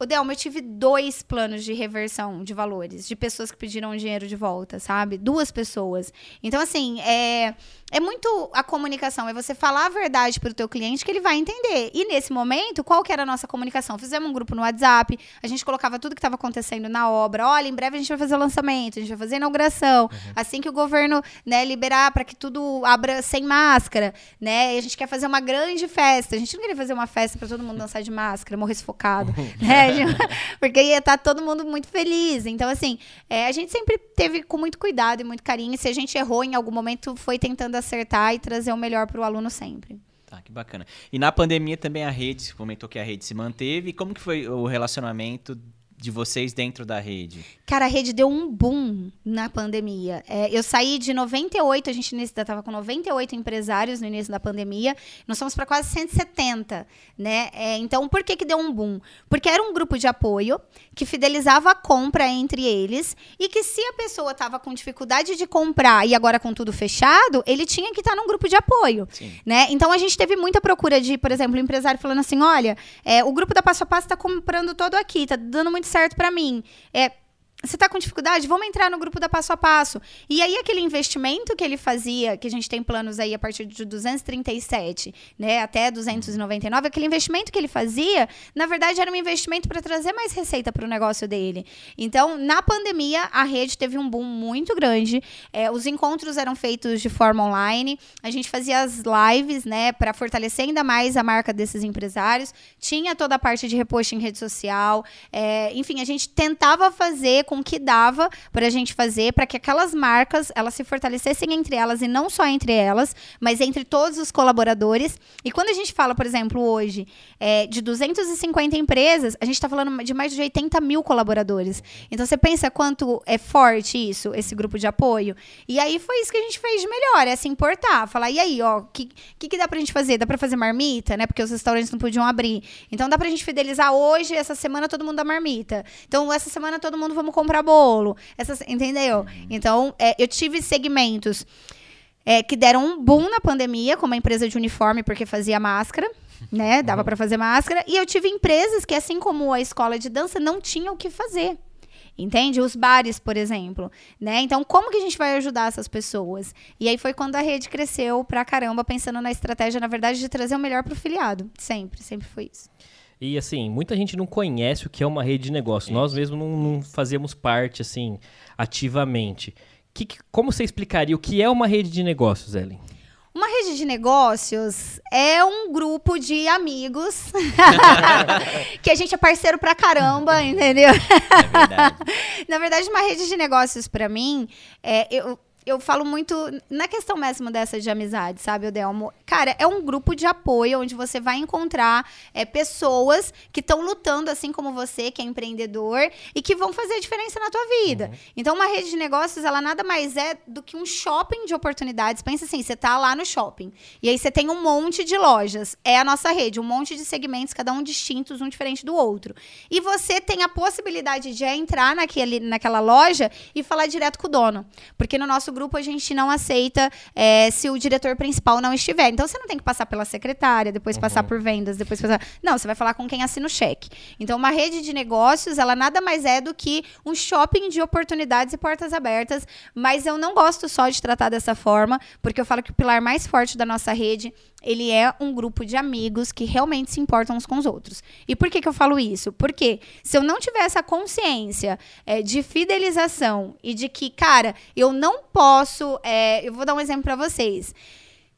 O Delma, eu tive dois planos de reversão de valores, de pessoas que pediram dinheiro de volta, sabe? Duas pessoas. Então, assim, é, é muito a comunicação, é você falar a verdade para o teu cliente que ele vai entender. E nesse momento, qual que era a nossa comunicação? Fizemos um grupo no WhatsApp, a gente colocava tudo que estava acontecendo na obra. Olha, em breve a gente vai fazer o lançamento, a gente vai fazer a inauguração. Uhum. Assim que o governo né, liberar para que tudo abra sem máscara, né? E a gente quer fazer uma grande festa. A gente não queria fazer uma festa para todo mundo dançar de máscara, morrer sufocado, né? porque ia estar tá todo mundo muito feliz. Então, assim, é, a gente sempre teve com muito cuidado e muito carinho. Se a gente errou em algum momento, foi tentando acertar e trazer o melhor para o aluno sempre. Tá, que bacana. E na pandemia também a rede, você comentou que a rede se manteve. Como que foi o relacionamento de vocês dentro da rede? Cara, a rede deu um boom na pandemia. É, eu saí de 98, a gente estava com 98 empresários no início da pandemia, nós fomos para quase 170, né? É, então, por que, que deu um boom? Porque era um grupo de apoio que fidelizava a compra entre eles e que se a pessoa estava com dificuldade de comprar e agora com tudo fechado, ele tinha que estar tá num grupo de apoio, Sim. né? Então, a gente teve muita procura de, por exemplo, um empresário falando assim, olha, é, o grupo da Passo a Passo está comprando todo aqui, está dando muito certo para mim. É, você está com dificuldade? Vamos entrar no grupo da Passo a Passo. E aí, aquele investimento que ele fazia, que a gente tem planos aí a partir de 237, né, até 299, aquele investimento que ele fazia, na verdade, era um investimento para trazer mais receita para o negócio dele. Então, na pandemia, a rede teve um boom muito grande. É, os encontros eram feitos de forma online. A gente fazia as lives, né, para fortalecer ainda mais a marca desses empresários. Tinha toda a parte de repost em rede social. É, enfim, a gente tentava fazer com que dava para a gente fazer para que aquelas marcas elas se fortalecessem entre elas e não só entre elas, mas entre todos os colaboradores. E quando a gente fala, por exemplo, hoje é, de 250 empresas, a gente está falando de mais de 80 mil colaboradores. Então você pensa quanto é forte isso, esse grupo de apoio. E aí foi isso que a gente fez de melhor, é se importar, falar e aí, ó, o que, que que dá pra gente fazer? Dá para fazer marmita, né? Porque os restaurantes não podiam abrir. Então dá pra gente fidelizar hoje, essa semana todo mundo dá marmita. Então essa semana todo mundo vamos comprar bolo. Essas, entendeu? Uhum. Então, é, eu tive segmentos é, que deram um boom na pandemia, como a empresa de uniforme, porque fazia máscara. Né? Dava uhum. para fazer máscara. E eu tive empresas que, assim como a escola de dança, não tinham o que fazer. Entende? Os bares, por exemplo, né? Então, como que a gente vai ajudar essas pessoas? E aí foi quando a rede cresceu pra caramba, pensando na estratégia, na verdade, de trazer o melhor pro filiado. Sempre, sempre foi isso. E assim, muita gente não conhece o que é uma rede de negócio. Nós mesmos não, não fazemos parte, assim, ativamente. Que, como você explicaria o que é uma rede de negócios, Ellen? Uma rede de negócios é um grupo de amigos que a gente é parceiro pra caramba, entendeu? É verdade. Na verdade, uma rede de negócios para mim, é, eu, eu falo muito na questão mesmo dessa de amizade, sabe, Odelmo? Cara, é um grupo de apoio onde você vai encontrar é, pessoas que estão lutando, assim como você, que é empreendedor, e que vão fazer a diferença na tua vida. Uhum. Então, uma rede de negócios, ela nada mais é do que um shopping de oportunidades. Pensa assim, você tá lá no shopping, e aí você tem um monte de lojas. É a nossa rede, um monte de segmentos, cada um distintos, um diferente do outro. E você tem a possibilidade de entrar naquele, naquela loja e falar direto com o dono. Porque no nosso grupo a gente não aceita é, se o diretor principal não estiver. Então você não tem que passar pela secretária, depois uhum. passar por vendas, depois passar. Não, você vai falar com quem assina o cheque. Então, uma rede de negócios, ela nada mais é do que um shopping de oportunidades e portas abertas. Mas eu não gosto só de tratar dessa forma, porque eu falo que o pilar mais forte da nossa rede ele é um grupo de amigos que realmente se importam uns com os outros. E por que, que eu falo isso? Porque se eu não tiver essa consciência é, de fidelização e de que, cara, eu não posso. É, eu vou dar um exemplo para vocês.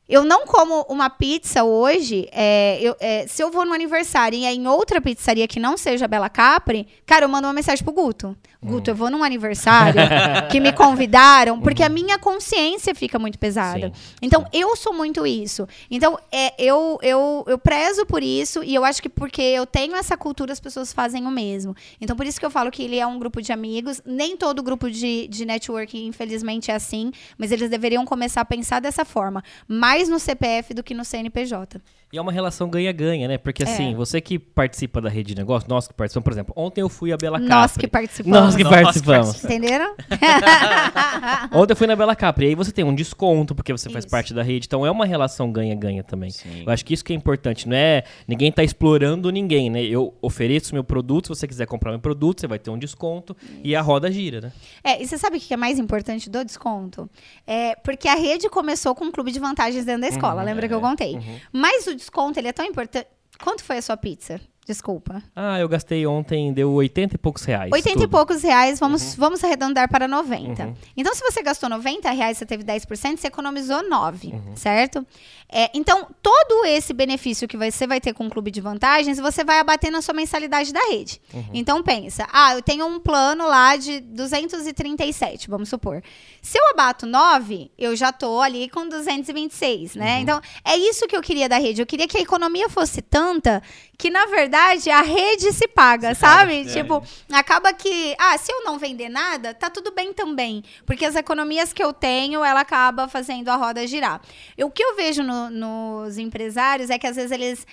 Eu não como uma pizza hoje. É, eu, é, se eu vou no aniversário e é em outra pizzaria que não seja Bela Capri, cara, eu mando uma mensagem pro Guto. Guto, eu vou num aniversário que me convidaram, porque a minha consciência fica muito pesada. Sim. Então, eu sou muito isso. Então, é, eu, eu, eu prezo por isso e eu acho que porque eu tenho essa cultura, as pessoas fazem o mesmo. Então, por isso que eu falo que ele é um grupo de amigos. Nem todo grupo de, de networking, infelizmente, é assim, mas eles deveriam começar a pensar dessa forma. Mais no CPF do que no CNPJ. E é uma relação ganha-ganha, né? Porque assim, é. você que participa da rede de negócio, nós que participamos, por exemplo, ontem eu fui a Bela Capri. Nós que participamos. Nós que nós participamos. Que Entenderam? ontem eu fui na Bela Capri. E aí você tem um desconto, porque você isso. faz parte da rede. Então é uma relação ganha-ganha também. Sim. Eu acho que isso que é importante. Não é ninguém tá explorando ninguém, né? Eu ofereço meu produto, se você quiser comprar meu produto, você vai ter um desconto isso. e a roda gira, né? É, e você sabe o que é mais importante do desconto? É porque a rede começou com um clube de vantagens dentro da escola. Uhum, lembra é, que eu contei? Uhum. Mas o desconto ele é tão importante. Quanto foi a sua pizza? Desculpa. Ah, eu gastei ontem, deu 80 e poucos reais. 80 tudo. e poucos reais, vamos, uhum. vamos arredondar para 90. Uhum. Então, se você gastou 90 reais, você teve 10%, você economizou 9, uhum. certo? É, então, todo esse benefício que você vai ter com o clube de vantagens, você vai abater na sua mensalidade da rede. Uhum. Então, pensa, ah, eu tenho um plano lá de 237, vamos supor. Se eu abato 9, eu já tô ali com 226, né? Uhum. Então, é isso que eu queria da rede. Eu queria que a economia fosse tanta que, na verdade, a rede se paga, se sabe? Paga, é. tipo, é. acaba que, ah, se eu não vender nada, tá tudo bem também. Porque as economias que eu tenho, ela acaba fazendo a roda girar. O que eu vejo no, nos empresários é que, às vezes, eles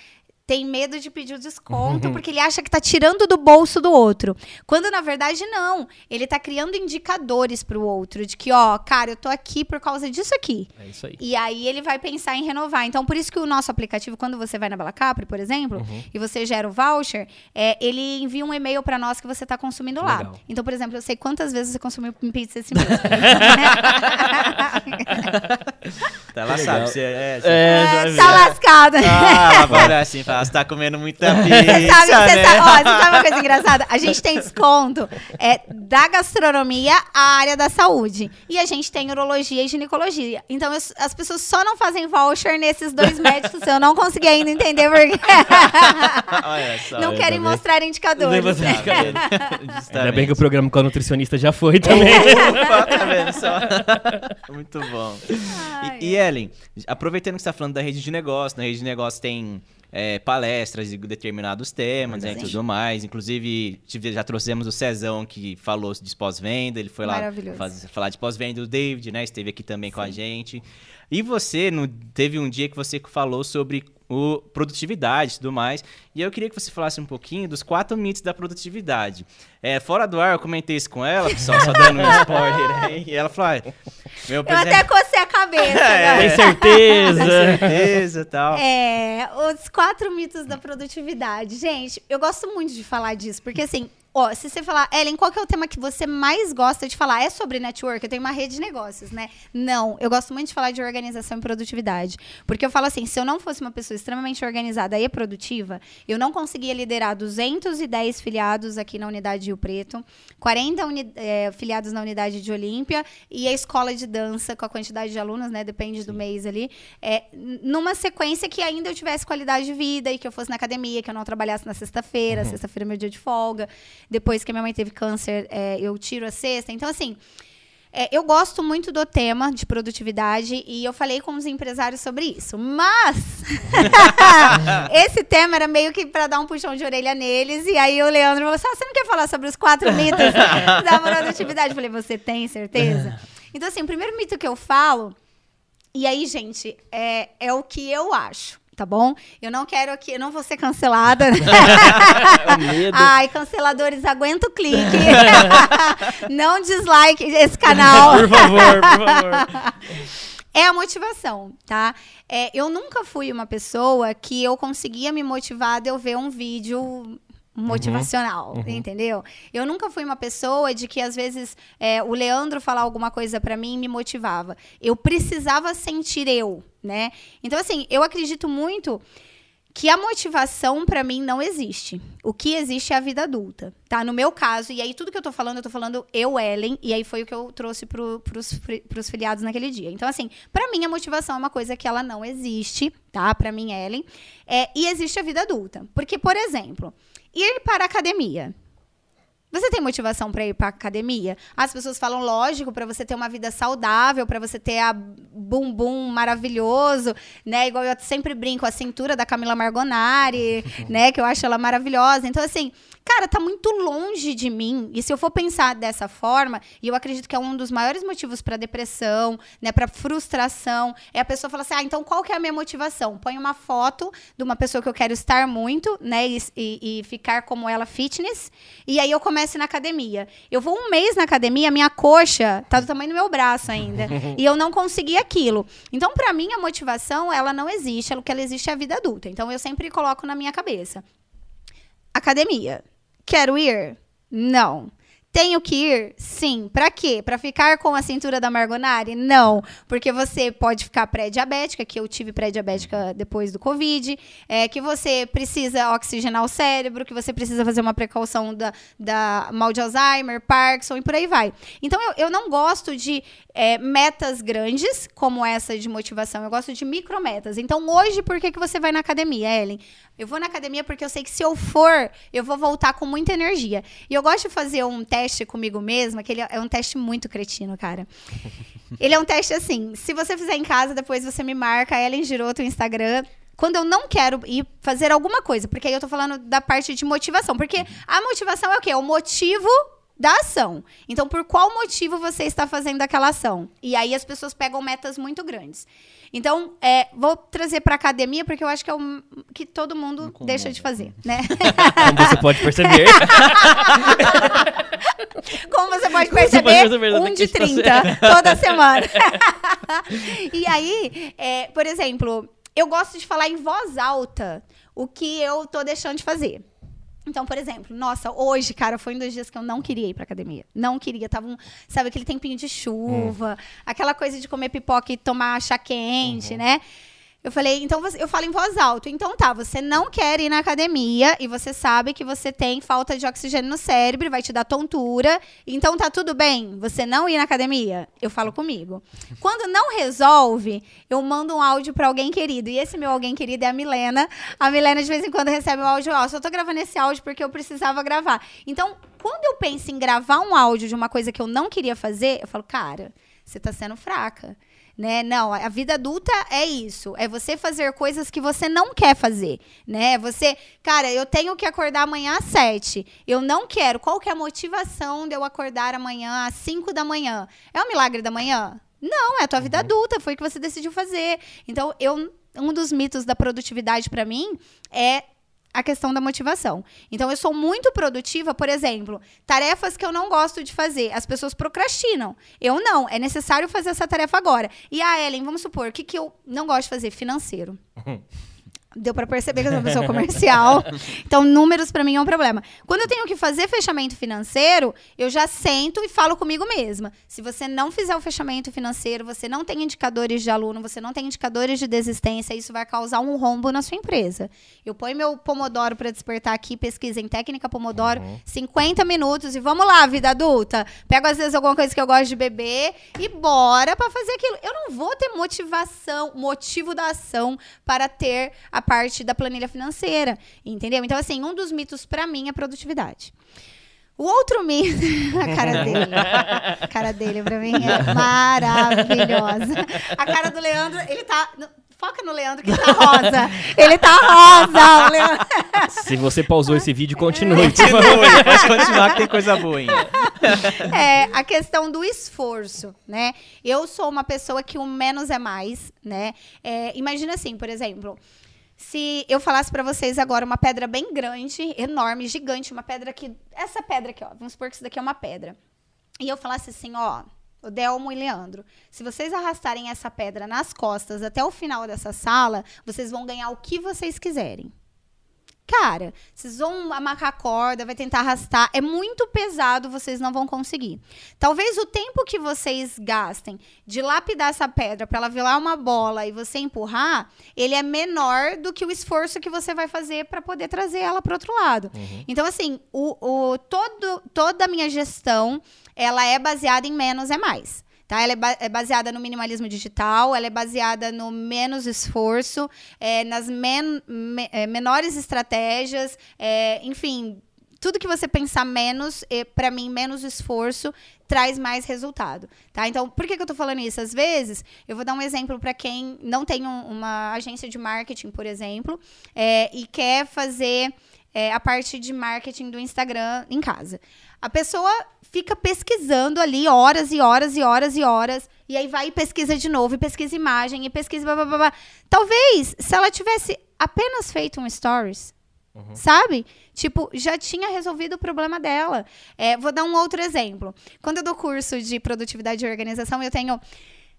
tem medo de pedir o desconto porque ele acha que tá tirando do bolso do outro. Quando na verdade não. Ele tá criando indicadores pro outro de que, ó, cara, eu tô aqui por causa disso aqui. É isso aí. E aí ele vai pensar em renovar. Então, por isso que o nosso aplicativo, quando você vai na Bela Capri, por exemplo, Uhum. e você gera o voucher, é, ele envia um e-mail pra nós que você tá consumindo lá. Legal. Então, por exemplo, eu sei quantas vezes você consumiu pizza esse mês. Tá lá, sabe? Você é, você- É, É, vi. tá lascado. Ah, agora assim, fala, você tá comendo muita pizza, Você sabe, você né? sabe, ó, você sabe uma coisa engraçada? A gente tem desconto é, da gastronomia à área da saúde. E a gente tem urologia e ginecologia. Então, eu- as pessoas só não fazem voucher nesses dois médicos. Eu não consegui ainda entender porque Olha só. não tá querem vendo? mostrar indicadores. Não você- Justamente. Ainda bem que o programa com a nutricionista já foi também. Tá vendo só? Muito bom. E, e Ellen, aproveitando que você está falando da rede de negócio, na rede de negócio tem é, palestras de determinados temas né, e Sim. tudo mais. Inclusive, tive- já trouxemos o Cezão que falou de pós-venda, ele foi lá faz- falar de pós-venda. O David, né, esteve aqui também com a gente. E você, no- teve um dia que você falou sobre o produtividade e tudo mais. E eu queria que você falasse um pouquinho dos quatro mitos da produtividade. É, fora do ar, eu comentei isso com ela, pessoal, só dando um spoiler aí. E ela falou: ah, meu Eu até cocei a cabeça. É. né? Tem certeza? certeza e tal. É, os quatro mitos da produtividade. Gente, eu gosto muito de falar disso, porque assim, ó, se você falar, Ellen, qual que é o tema que você mais gosta de falar? É sobre network? Eu tenho uma rede de negócios, né? Não, eu gosto muito de falar de organização e produtividade. Porque eu falo assim, se eu não fosse uma pessoa extremamente organizada e produtiva, eu não conseguia liderar 210 filiados aqui na unidade Rio Preto, 40 uni- é, filiados na unidade de Olímpia e a escola de dança com a quantidade de alunos, né? Depende do mês ali. É, numa sequência que ainda eu tivesse qualidade de vida e que eu fosse na academia, que eu não trabalhasse na sexta-feira. Sexta-feira é meu dia de folga. Depois que a minha mãe teve câncer, é, eu tiro a sexta. Então, assim. é, eu gosto muito do tema de produtividade e eu falei com os empresários sobre isso. Mas esse tema era meio que para dar um puxão de orelha neles. E aí o Leandro falou assim: ah, você não quer falar sobre os quatro mitos da produtividade? Eu falei, você tem certeza? Então, assim, o primeiro mito que eu falo, e aí, gente, é, é o que eu acho. Tá bom? Eu não quero aqui, eu não vou ser cancelada. É. Ai, canceladores, aguenta o clique. não dislike esse canal. Por favor, por favor. É a motivação, tá? É, eu nunca fui uma pessoa que eu conseguia me motivar de eu ver um vídeo motivacional, entendeu? Eu nunca fui uma pessoa de que às vezes é, o Leandro falar alguma coisa pra mim me motivava. Eu precisava sentir eu, né? Então assim, eu acredito muito que a motivação pra mim não existe. O que existe é a vida adulta, tá? No meu caso, e aí tudo que eu tô falando, eu tô falando eu, Ellen, e aí foi o que eu trouxe pro, pros, pros filiados naquele dia. Então, assim, pra mim a motivação é uma coisa que ela não existe, tá? Pra mim, Ellen. É, e existe a vida adulta. Porque, por exemplo, ir para a academia. Você tem motivação para ir para academia? As pessoas falam, lógico, para você ter uma vida saudável, para você ter a bumbum maravilhoso, né? Igual eu sempre brinco, a cintura da Camila Margonari, né? Que eu acho ela maravilhosa. Então, assim, cara, tá muito longe de mim. E se eu for pensar dessa forma, e eu acredito que é um dos maiores motivos para depressão, né? Para frustração, é a pessoa falar assim: ah, então qual que é a minha motivação? Põe uma foto de uma pessoa que eu quero estar muito, né? E, e- e ficar como ela fitness. E aí eu começo na academia. Eu vou um mês na academia, minha coxa tá do tamanho do meu braço ainda. e eu não consegui aquilo. Então, pra mim, a motivação, ela não existe. O que ela existe é a vida adulta. Então, eu sempre coloco na minha cabeça. Academia. Quero ir? Não. Tenho que ir? Sim. Pra quê? Pra ficar com a cintura da Margonari? Não. Porque você pode ficar pré-diabética, que eu tive pré-diabética depois do Covid, é, que você precisa oxigenar o cérebro, que você precisa fazer uma precaução da, da mal de Alzheimer, Parkinson e por aí vai. Então, eu, eu não gosto de é, metas grandes, como essa de motivação. Eu gosto de micrometas. Então, hoje, por que, que você vai na academia, Ellen? Eu vou na academia porque eu sei que se eu for, eu vou voltar com muita energia. E eu gosto de fazer um teste comigo mesma, que ele é um teste muito cretino, cara. Ele é um teste assim, se você fizer em casa, depois você me marca, Ellen Giroto, no Instagram. Quando eu não quero ir fazer alguma coisa, porque aí eu tô falando da parte de motivação. Porque a motivação é o quê? O motivo da ação. Então, por qual motivo você está fazendo aquela ação? E aí as pessoas pegam metas muito grandes. Então, é, vou trazer para academia porque eu acho que é o que todo mundo deixa de fazer, né? Como você pode perceber. Como você pode Como você perceber, pode perceber, um de está 30 toda semana. e aí, é, por exemplo, eu gosto de falar em voz alta o que eu tô deixando de fazer. Então, por exemplo, nossa, hoje, cara, foi um dos dias que eu não queria ir pra academia. Não queria. Tava, um, sabe, aquele tempinho de chuva, aquela coisa de comer pipoca e tomar chá quente, né? Eu falei, então você- eu falo em voz alta. Então tá, você não quer ir na academia e você sabe que você tem falta de oxigênio no cérebro, vai te dar tontura. Então tá tudo bem você não ir na academia? Eu falo comigo. Quando não resolve, eu mando um áudio pra alguém querido. E esse meu alguém querido é a Milena. A Milena de vez em quando recebe o áudio, ó, só tô gravando esse áudio porque eu precisava gravar. Então, quando eu penso em gravar um áudio de uma coisa que eu não queria fazer, eu falo, cara, você tá sendo fraca. Né? Não, a vida adulta é isso. É você fazer coisas que você não quer fazer, né? Você, cara, eu tenho que acordar amanhã às sete. Eu não quero. Qual que é a motivação de eu acordar amanhã às cinco da manhã? É o milagre da manhã? Não, é a tua vida adulta, foi o que você decidiu fazer. Então, eu um dos mitos da produtividade para mim é a questão da motivação. Então, eu sou muito produtiva, por exemplo, tarefas que eu não gosto de fazer. As pessoas procrastinam. Eu não. É necessário fazer essa tarefa agora. E a Ellen, vamos supor, o que, que eu não gosto de fazer? Financeiro. Deu pra perceber que eu sou uma pessoa comercial. Então, números pra mim é um problema. Quando eu tenho que fazer fechamento financeiro, eu já sento e falo comigo mesma. Se você não fizer o fechamento financeiro, você não tem indicadores de aluno, você não tem indicadores de desistência, isso vai causar um rombo na sua empresa. Eu ponho meu Pomodoro pra despertar aqui, pesquisa em técnica Pomodoro, 50 minutos e vamos lá, vida adulta. Pego às vezes alguma coisa que eu gosto de beber e bora pra fazer aquilo. Eu não vou ter motivação, motivo da ação para ter a parte da planilha financeira, entendeu? Então, assim, um dos mitos pra mim é produtividade. O outro mito, a cara dele, a cara dele pra mim é maravilhosa. A cara do Leandro, ele tá, foca no Leandro que tá rosa. Ele tá rosa, o Leandro. Se você pausou esse vídeo, continue. Continue, pode continuar que tem coisa boa ainda. é a questão do esforço, né? Eu sou uma pessoa que o menos é mais, né? É, imagina assim, por exemplo, se eu falasse pra vocês agora uma pedra bem grande, enorme, gigante, uma pedra que essa pedra aqui, ó, vamos supor que isso daqui é uma pedra. E eu falasse assim, ó, o Delmo e Leandro, se vocês arrastarem essa pedra nas costas até o final dessa sala, vocês vão ganhar o que vocês quiserem. Cara, vocês vão amarrar a corda, vai tentar arrastar. É muito pesado, vocês não vão conseguir. Talvez o tempo que vocês gastem de lapidar essa pedra para ela virar uma bola e você empurrar, ele é menor do que o esforço que você vai fazer para poder trazer ela para outro lado. Então, assim, o, o, todo, toda a minha gestão, ela é baseada em menos é mais. Tá? Ela é, ba- é baseada no minimalismo digital, ela é baseada no menos esforço, é, nas men- me- é, menores estratégias, é, enfim, tudo que você pensar menos, para mim, menos esforço, traz mais resultado, tá? Então, por que, que eu tô falando isso? Às vezes, eu vou dar um exemplo para quem não tem um- uma agência de marketing, por exemplo, é, e quer fazer é, a parte de marketing do Instagram em casa. A pessoa fica pesquisando ali horas e horas e horas e horas, e aí vai e pesquisa de novo, e pesquisa imagem, e pesquisa blá, blá, blá, blá. Talvez, se ela tivesse apenas feito um stories, sabe? Tipo, já tinha resolvido o problema dela. É, vou dar um outro exemplo. Quando eu dou curso de produtividade e organização, eu tenho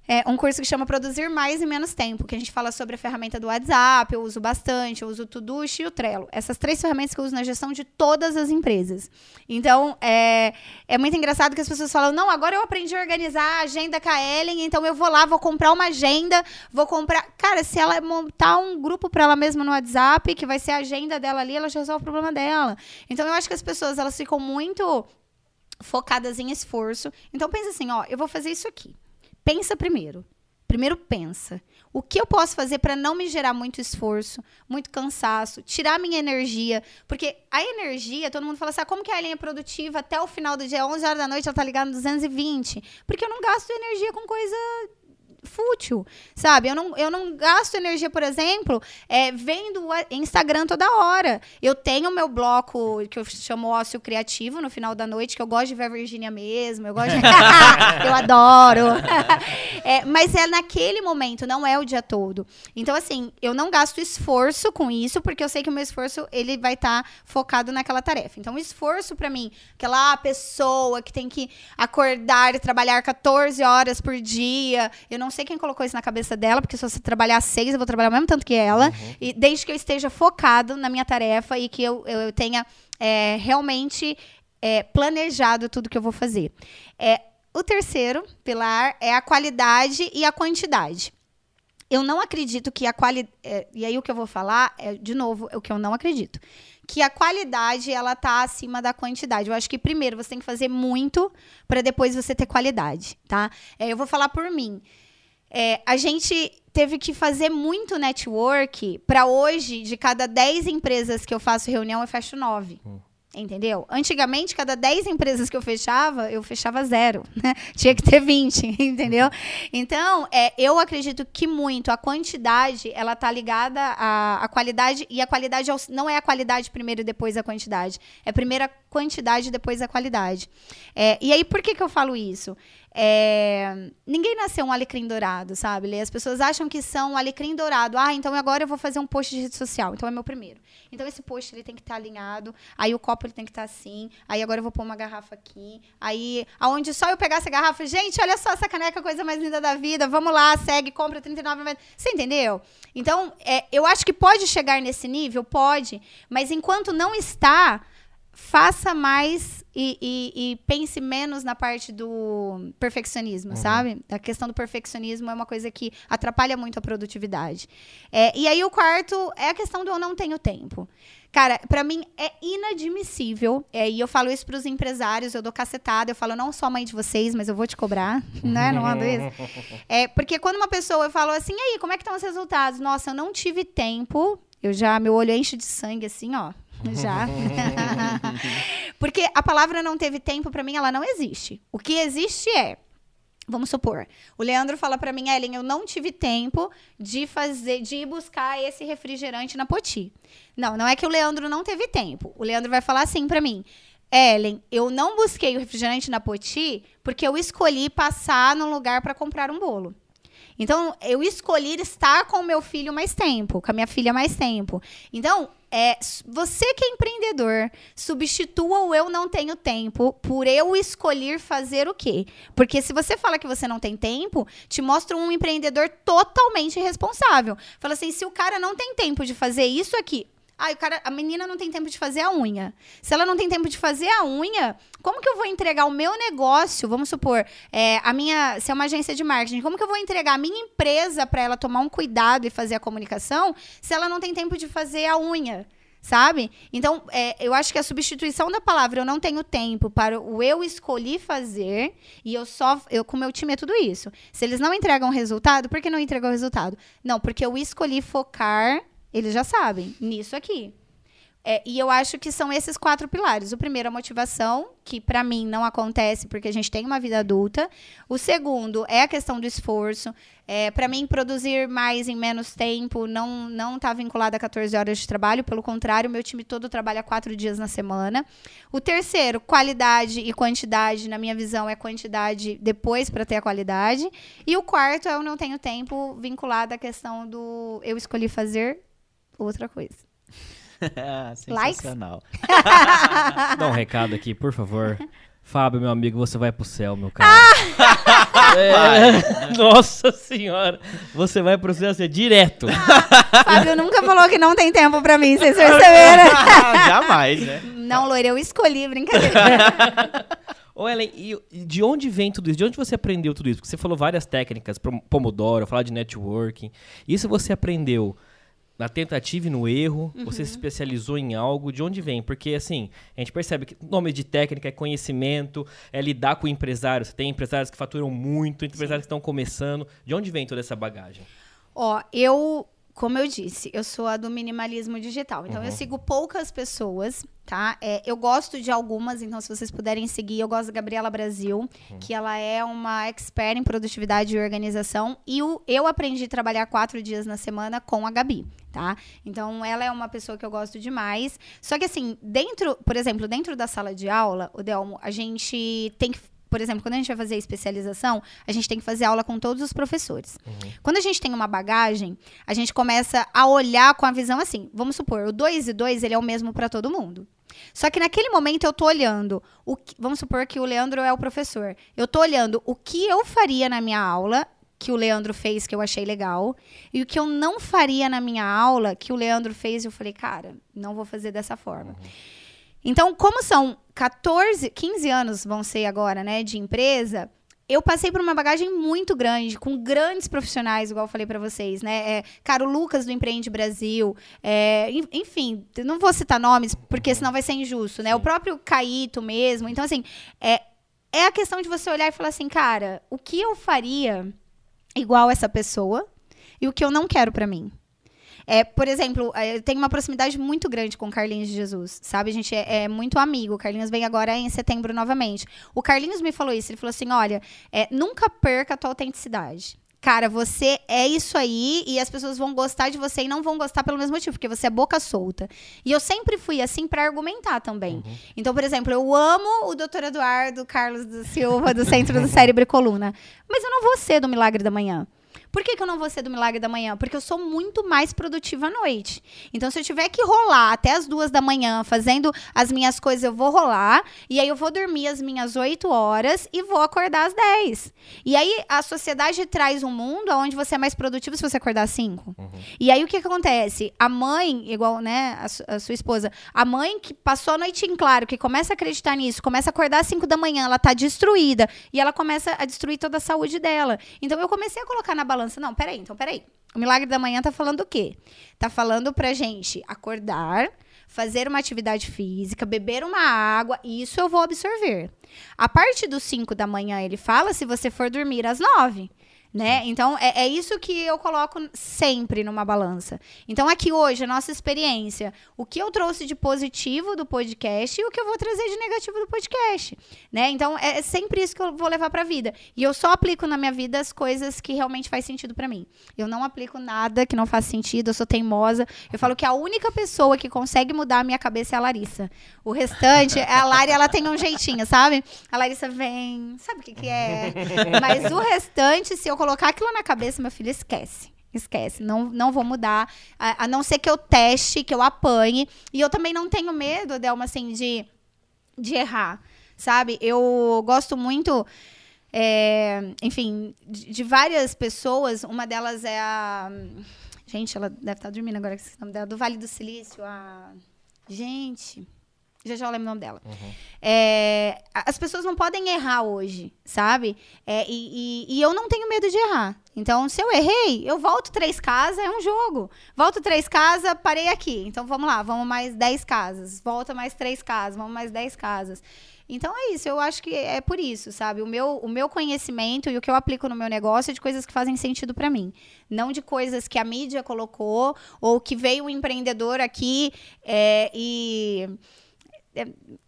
é, um curso que chama Produzir Mais em Menos Tempo, que a gente fala sobre a ferramenta do WhatsApp, eu uso bastante, eu uso o Todoist e o Trello. Essas três ferramentas que eu uso na gestão de todas as empresas. Então, é, é muito engraçado que as pessoas falam, não, agora eu aprendi a organizar a agenda com a Ellen, então eu vou lá, vou comprar uma agenda, vou comprar... Cara, se ela montar um grupo para ela mesma no WhatsApp, que vai ser a agenda dela ali, ela já resolve o problema dela. Então, eu acho que as pessoas, elas ficam muito focadas em esforço. Então, pensa assim, ó, eu vou fazer isso aqui. Pensa primeiro. Primeiro pensa. O que eu posso fazer para não me gerar muito esforço, muito cansaço, tirar minha energia? Porque a energia, todo mundo fala assim: ah, como que a Ellen é produtiva até o final do dia, 11 horas da noite, ela tá ligada no 220? Porque eu não gasto energia com coisa fútil, sabe? Eu não, eu não gasto energia, por exemplo, é, vendo Instagram toda hora. Eu tenho meu bloco que eu chamo ócio criativo no final da noite, que eu gosto de ver a Virgínia mesmo, eu gosto de... eu adoro. é, mas é naquele momento, não é o dia todo. Então, assim, eu não gasto esforço com isso, porque eu sei que o meu esforço, ele vai estar tá focado naquela tarefa. Então, o esforço para mim, aquela pessoa que tem que acordar e trabalhar 14 horas por dia, eu não sei quem colocou isso na cabeça dela, porque se você trabalhar seis, eu vou trabalhar o mesmo tanto que ela. Uhum. E desde que eu esteja focado na minha tarefa e que eu, eu tenha é, realmente é, planejado tudo que eu vou fazer. É, o terceiro pilar é a qualidade e a quantidade. Eu não acredito que a qualidade. É, e aí o que eu vou falar é, de novo, é o que eu não acredito. Que a qualidade ela tá acima da quantidade. Eu acho que primeiro você tem que fazer muito para depois você ter qualidade, tá? É, eu vou falar por mim. É, a gente teve que fazer muito network para hoje, de cada 10 empresas que eu faço reunião, eu fecho 9. Hum. Entendeu? Antigamente, cada 10 empresas que eu fechava, eu fechava zero. Né? Tinha que ter 20, entendeu? Então, é, eu acredito que muito a quantidade, ela tá ligada à, à qualidade, e a qualidade não é a qualidade primeiro e depois a quantidade. É primeiro a quantidade e depois a qualidade. É, e aí, por que, que eu falo isso? É, ninguém nasceu um alecrim dourado, sabe? As pessoas acham que são um alecrim dourado. Ah, então agora eu vou fazer um post de rede social. Então é meu primeiro. Então esse post ele tem que estar tá alinhado. Aí o copo ele tem que estar tá assim. Aí agora eu vou pôr uma garrafa aqui. Aí, aonde só eu pegar essa garrafa, gente, olha só essa caneca, coisa mais linda da vida. Vamos lá, segue, compra 39,90. Você entendeu? Então, é, eu acho que pode chegar nesse nível, pode. Mas enquanto não está, faça mais e, e, e, pense menos na parte do perfeccionismo, uhum. sabe? A questão do perfeccionismo é uma coisa que atrapalha muito a produtividade. É, e aí o quarto é a questão do eu não tenho tempo. Cara, para mim é inadmissível, é, e eu falo isso pros empresários, eu dou cacetada, eu falo, não sou mãe de vocês, mas eu vou te cobrar, né? Não ando isso. É, porque quando uma pessoa fala assim, e aí, como é que estão os resultados? Nossa, eu não tive tempo, eu já, meu olho enche de sangue, assim, ó, já. Porque a palavra não teve tempo, para mim, ela não existe. O que existe é. Vamos supor, o Leandro fala para mim, Ellen, eu não tive tempo de fazer, de ir buscar esse refrigerante na Poti. Não, não é que o Leandro não teve tempo. O Leandro vai falar assim para mim, Ellen, eu não busquei o refrigerante na Poti porque eu escolhi passar no lugar para comprar um bolo. Então, eu escolhi estar com o meu filho mais tempo, com a minha filha mais tempo. Então, é, você que é empreendedor, substitua o eu não tenho tempo por eu escolher fazer o quê? Porque se você fala que você não tem tempo, te mostra um empreendedor totalmente irresponsável. Fala assim, se o cara não tem tempo de fazer isso aqui, ah, o cara, a menina não tem tempo de fazer a unha. Se ela não tem tempo de fazer a unha, como que eu vou entregar o meu negócio? Vamos supor, é, a minha, se é uma agência de marketing, como que eu vou entregar a minha empresa para ela tomar um cuidado e fazer a comunicação, se ela não tem tempo de fazer a unha? Sabe? Então, é, eu acho que a substituição da palavra eu não tenho tempo para o eu escolhi fazer e eu só. Eu, com o meu time é tudo isso. Se eles não entregam resultado, por que não entregam resultado? Não, porque eu escolhi focar eles já sabem, nisso aqui. É, e eu acho que são esses quatro pilares. O primeiro, a motivação, que para mim não acontece porque a gente tem uma vida adulta. O segundo é a questão do esforço. É, para mim, produzir mais em menos tempo não não está vinculado a 14 horas de trabalho. Pelo contrário, meu time todo trabalha quatro dias na semana. O terceiro, qualidade e quantidade. Na minha visão, é quantidade depois para ter a qualidade. E o quarto é eu não tenho tempo vinculado à questão do eu escolhi fazer outra coisa. Sensacional. Dá um recado aqui, por favor. Fábio, meu amigo, você vai pro céu, meu cara. é, nossa senhora, você vai pro céu assim, direto. Fábio nunca falou que não tem tempo pra mim, vocês perceberam? Jamais, né? Não, Loira, eu escolhi, brincadeira. Ô, Ellen, e de onde vem tudo isso? De onde você aprendeu tudo isso? Porque você falou várias técnicas, Pomodoro, falar de networking. Isso você aprendeu na tentativa e no erro, uhum. você se especializou em algo, de onde vem? Porque, assim, a gente percebe que nome de técnica é conhecimento, é lidar com empresários. Você tem empresários que faturam muito, empresários Sim. que estão começando. De onde vem toda essa bagagem? Ó, eu Como eu disse, eu sou a do minimalismo digital. Então, eu sigo poucas pessoas, tá? É, eu gosto de algumas, então, se vocês puderem seguir, eu gosto da Gabriela Brasil, que ela é uma expert em produtividade e organização. E o, eu aprendi a trabalhar quatro dias na semana com a Gabi, tá? Então, ela é uma pessoa que eu gosto demais. Só que, assim, dentro, por exemplo, dentro da sala de aula, o Delmo, a gente tem que por exemplo, quando a gente vai fazer a especialização, a gente tem que fazer aula com todos os professores. Quando a gente tem uma bagagem, a gente começa a olhar com a visão assim. Vamos supor, o 2 e 2 ele é o mesmo para todo mundo. Só que naquele momento eu tô olhando, o que- vamos supor que o Leandro é o professor. Eu tô olhando o que eu faria na minha aula que o Leandro fez que eu achei legal e o que eu não faria na minha aula que o Leandro fez e eu falei, cara, não vou fazer dessa forma. Então, como são 14, 15 anos vão ser agora, né, de empresa, eu passei por uma bagagem muito grande, com grandes profissionais, igual eu falei pra vocês, né? É, cara, o Lucas do Empreende Brasil, é, en- enfim, não vou citar nomes, porque senão vai ser injusto, né? O próprio Caíto mesmo. Então, assim, é, é a questão de você olhar e falar assim, cara, o que eu faria igual essa pessoa e o que eu não quero pra mim? É, por exemplo, é, eu tenho uma proximidade muito grande com o Carlinhos de Jesus, sabe? A gente é, é muito amigo. O Carlinhos vem agora em setembro novamente. O Carlinhos me falou isso. Ele falou assim: olha, é, nunca perca a tua autenticidade. Cara, você é isso aí e as pessoas vão gostar de você e não vão gostar pelo mesmo motivo, porque você é boca solta. E eu sempre fui assim pra argumentar também. Então, por exemplo, eu amo o Dr. Eduardo Carlos da Silva, do Centro do Cérebro e Coluna. Mas eu não vou ser do Milagre da Manhã. Por que, que eu não vou ser do Milagre da Manhã? Porque eu sou muito mais produtiva à noite. Então, se eu tiver que rolar até as duas da manhã fazendo as minhas coisas, eu vou rolar. E aí eu vou dormir as minhas oito horas e vou acordar às 10. E aí a sociedade traz um mundo onde você é mais produtivo se você acordar às 5. E aí o que, que acontece? A mãe, igual, né, a, su- a sua esposa, a mãe que passou a noite em claro, que começa a acreditar nisso, começa a acordar às 5 da manhã, ela tá destruída. E ela começa a destruir toda a saúde dela. Então eu comecei a colocar na balança. Não, peraí, então peraí. O milagre da manhã tá falando o quê? Tá falando pra gente acordar, fazer uma atividade física, beber uma água, isso eu vou absorver. A parte dos 5 da manhã, ele fala se você for dormir às 9. Né? Então, é, é isso que eu coloco sempre numa balança. Então, aqui hoje, a nossa experiência, o que eu trouxe de positivo do podcast e o que eu vou trazer de negativo do podcast. Né? Então, é sempre isso que eu vou levar pra vida. E eu só aplico na minha vida as coisas que realmente faz sentido pra mim. Eu não aplico nada que não faz sentido, eu sou teimosa. Eu falo que a única pessoa que consegue mudar a minha cabeça é a Larissa. O restante, a Lari, ela tem um jeitinho, sabe? A Larissa vem, sabe o que que é? Mas o restante, se eu colocar aquilo na cabeça, meu filho, esquece. Esquece, não, não vou mudar. A, a não ser que eu teste, que eu apanhe. E eu também não tenho medo, Delma, assim, de, de errar, sabe? Eu gosto muito, é, enfim, de, de várias pessoas. Uma delas é a. Gente, ela deve estar dormindo agora, que esqueci o nome dela. Do Vale do Silício, a. Gente. Já já eu lembro o nome dela. É, a- as pessoas não podem errar hoje, sabe? É, e, e- e eu não tenho medo de errar. Então, se eu errei, eu volto três casas, é um jogo. Volto três casas, parei aqui. Então, vamos lá, vamos mais dez casas. Volta mais três casas, vamos mais dez casas. Então, é isso. Eu acho que é por isso, sabe? O meu, o meu conhecimento e o que eu aplico no meu negócio é de coisas que fazem sentido pra mim. Não de coisas que a mídia colocou ou que veio um empreendedor aqui é, e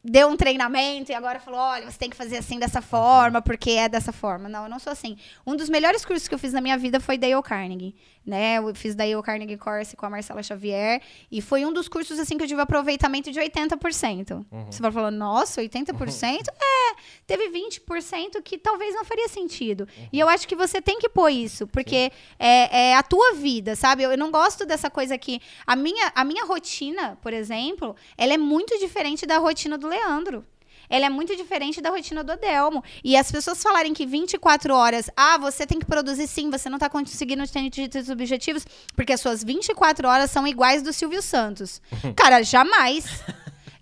deu um treinamento e agora falou: olha, você tem que fazer assim dessa forma, porque é dessa forma. Não, eu não sou assim. Um dos melhores cursos que eu fiz na minha vida foi Dale Carnegie. Né? Eu fiz Dale Carnegie Course com a Marcela Xavier. E foi um dos cursos assim que eu tive aproveitamento de 80%. Você vai falar, nossa, 80%? é, teve 20% que talvez não faria sentido. E eu acho que você tem que pôr isso, porque é, é a tua vida, sabe? Eu, eu não gosto dessa coisa que. A minha, a minha rotina, por exemplo, ela é muito diferente da rotina do Leandro. Ela é muito diferente da rotina do Adelmo. E as pessoas falarem que 24 horas, ah, você tem que produzir sim, você não tá conseguindo atingir os objetivos, porque as suas 24 horas são iguais do Silvio Santos. Cara, jamais.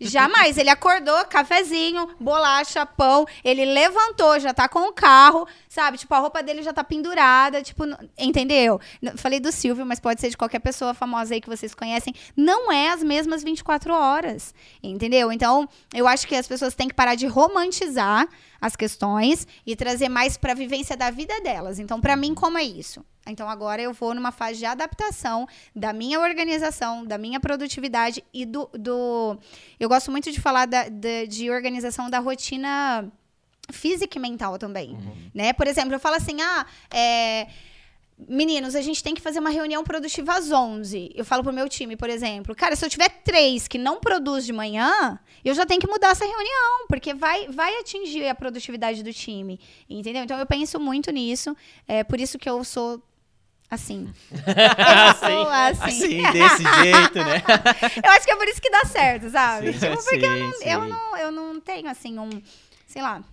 Jamais. Ele acordou, cafezinho, bolacha, pão. Ele levantou, já tá com o carro, sabe? Tipo, a roupa dele já tá pendurada. Tipo, entendeu? Falei do Silvio, mas pode ser de qualquer pessoa famosa aí que vocês conhecem. Não é as mesmas 24 horas. Entendeu? Então, eu acho que as pessoas têm que parar de romantizar as questões e trazer mais pra vivência da vida delas. Então, pra mim, como é isso? Então agora eu vou numa fase de adaptação da minha organização, da minha produtividade e do. do eu gosto muito de falar da, da- de organização da rotina física e mental também. Né? Por exemplo, eu falo assim: ah, é, Meninos, a gente tem que fazer uma reunião produtiva às 11. Eu falo pro meu time, por exemplo, cara, se eu tiver três que não produz de manhã, eu já tenho que mudar essa reunião, porque vai, vai atingir a produtividade do time, entendeu? Então eu penso muito nisso, é por isso que eu sou assim. Eu sou assim. Assim, desse jeito, né? Eu acho que é por isso que dá certo, sabe? Sim, Tipo, porque eu, sim, não, sim. eu, não, eu não tenho, assim, um, sei lá.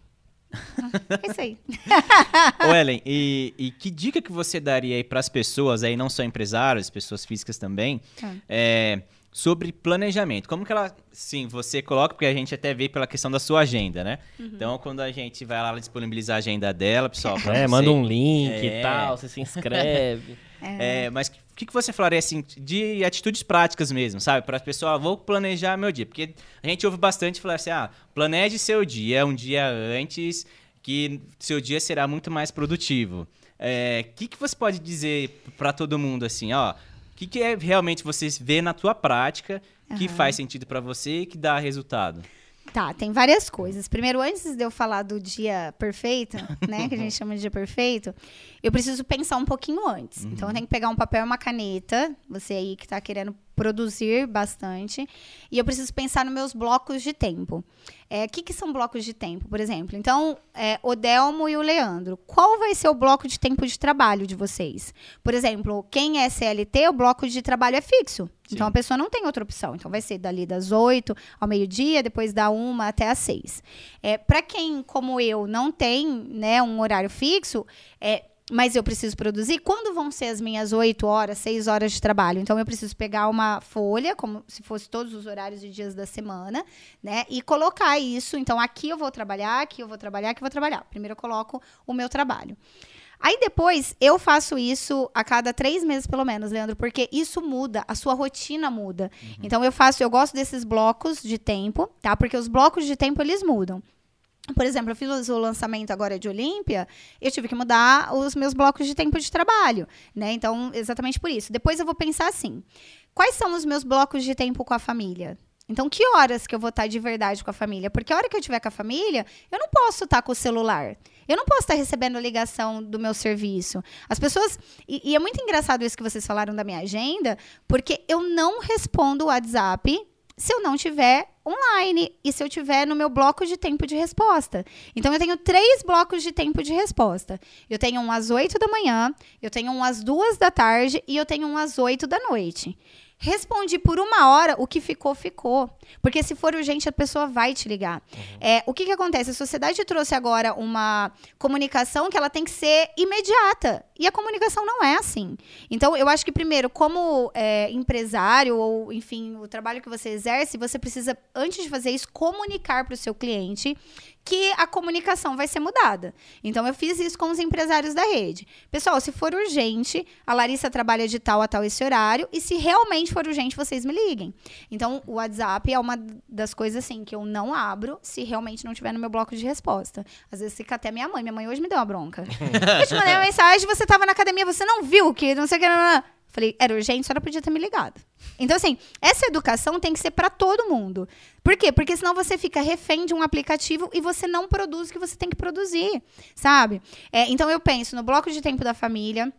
É isso aí. Ô, Ellen, e, e que dica que você daria aí pras pessoas aí, não só empresários, pessoas físicas também, Tá. é, sobre planejamento? Como que ela, sim, você coloca, porque a gente até vê pela questão da sua agenda, né? Uhum. Então, quando a gente vai lá disponibilizar a agenda dela, pessoal, pra É, você- manda um link É. e tal, você se inscreve. É, mas o que, que você falaria assim de atitudes práticas mesmo, sabe? Para as pessoas, ah, vou planejar meu dia, porque a gente ouve bastante falar assim, ah, planeje seu dia um dia antes, que seu dia será muito mais produtivo. É, O que, que você pode dizer para todo mundo assim, ó? O que, que é realmente você vê na tua prática que Aham. faz sentido para você e que dá resultado? Tá, tem várias coisas. Primeiro, antes de eu falar do dia perfeito, né, que a gente chama de dia perfeito, eu preciso pensar um pouquinho antes. Então, eu tenho que pegar um papel e uma caneta, você aí que tá querendo produzir bastante, e eu preciso pensar nos meus blocos de tempo. É, O que, que são blocos de tempo, por exemplo? Então, é, o Delmo e o Leandro, qual vai ser o bloco de tempo de trabalho de vocês? Por exemplo, quem é CLT, o bloco de trabalho é fixo. Então, Sim. a pessoa não tem outra opção. Então, vai ser dali das 8 ao meio-dia, depois da 1 até às 6. É, Para quem, como eu, não tem né, um horário fixo, é, mas eu preciso produzir, quando vão ser as minhas 8 horas, 6 horas de trabalho? Então, eu preciso pegar uma folha, como se fosse todos os horários e dias da semana, né? E colocar isso. Então, aqui eu vou trabalhar, aqui eu vou trabalhar, aqui eu vou trabalhar. Primeiro, eu coloco o meu trabalho. Aí depois eu faço isso a cada três meses, pelo menos, Leandro, porque isso muda, a sua rotina muda. Então eu faço, eu gosto desses blocos de tempo, tá? Porque os blocos de tempo eles mudam. Por exemplo, eu fiz o lançamento agora de Olímpia, eu tive que mudar os meus blocos de tempo de trabalho, né? Então, exatamente por isso. Depois eu vou pensar assim: quais são os meus blocos de tempo com a família? Então, que horas que eu vou estar de verdade com a família? Porque a hora que eu estiver com a família, eu não posso estar com o celular. Eu não posso estar recebendo ligação do meu serviço. As pessoas. E, e é muito engraçado isso que vocês falaram da minha agenda, porque eu não respondo o WhatsApp se eu não tiver online e se eu tiver no meu bloco de tempo de resposta. Então eu tenho três blocos de tempo de resposta. Eu tenho um às 8 da manhã, eu tenho um às duas da tarde e eu tenho um às 8 da noite. Respondi por uma hora, o que ficou, ficou. Porque se for urgente, a pessoa vai te ligar. É, o que, que acontece? A sociedade trouxe agora uma comunicação que ela tem que ser imediata. E a comunicação não é assim. Então, eu acho que, primeiro, como é, empresário, ou, enfim, o trabalho que você exerce, você precisa, antes de fazer isso, comunicar para o seu cliente que a comunicação vai ser mudada. Então, eu fiz isso com os empresários da rede. Pessoal, se for urgente, a Larissa trabalha de tal a tal esse horário, e se realmente for urgente, vocês me liguem. Então, o WhatsApp é uma das coisas, assim, que eu não abro se realmente não tiver no meu bloco de resposta. Às vezes fica até minha mãe. Minha mãe hoje me deu uma bronca. eu te mandei uma mensagem, você tava na academia, você não viu que não sei o que... não, não, não. Falei, era urgente, a senhora podia ter me ligado. Então, assim, essa educação tem que ser para todo mundo. Por quê? Porque senão você fica refém de um aplicativo e você não produz o que você tem que produzir, sabe? É, então, eu penso no bloco de tempo da família,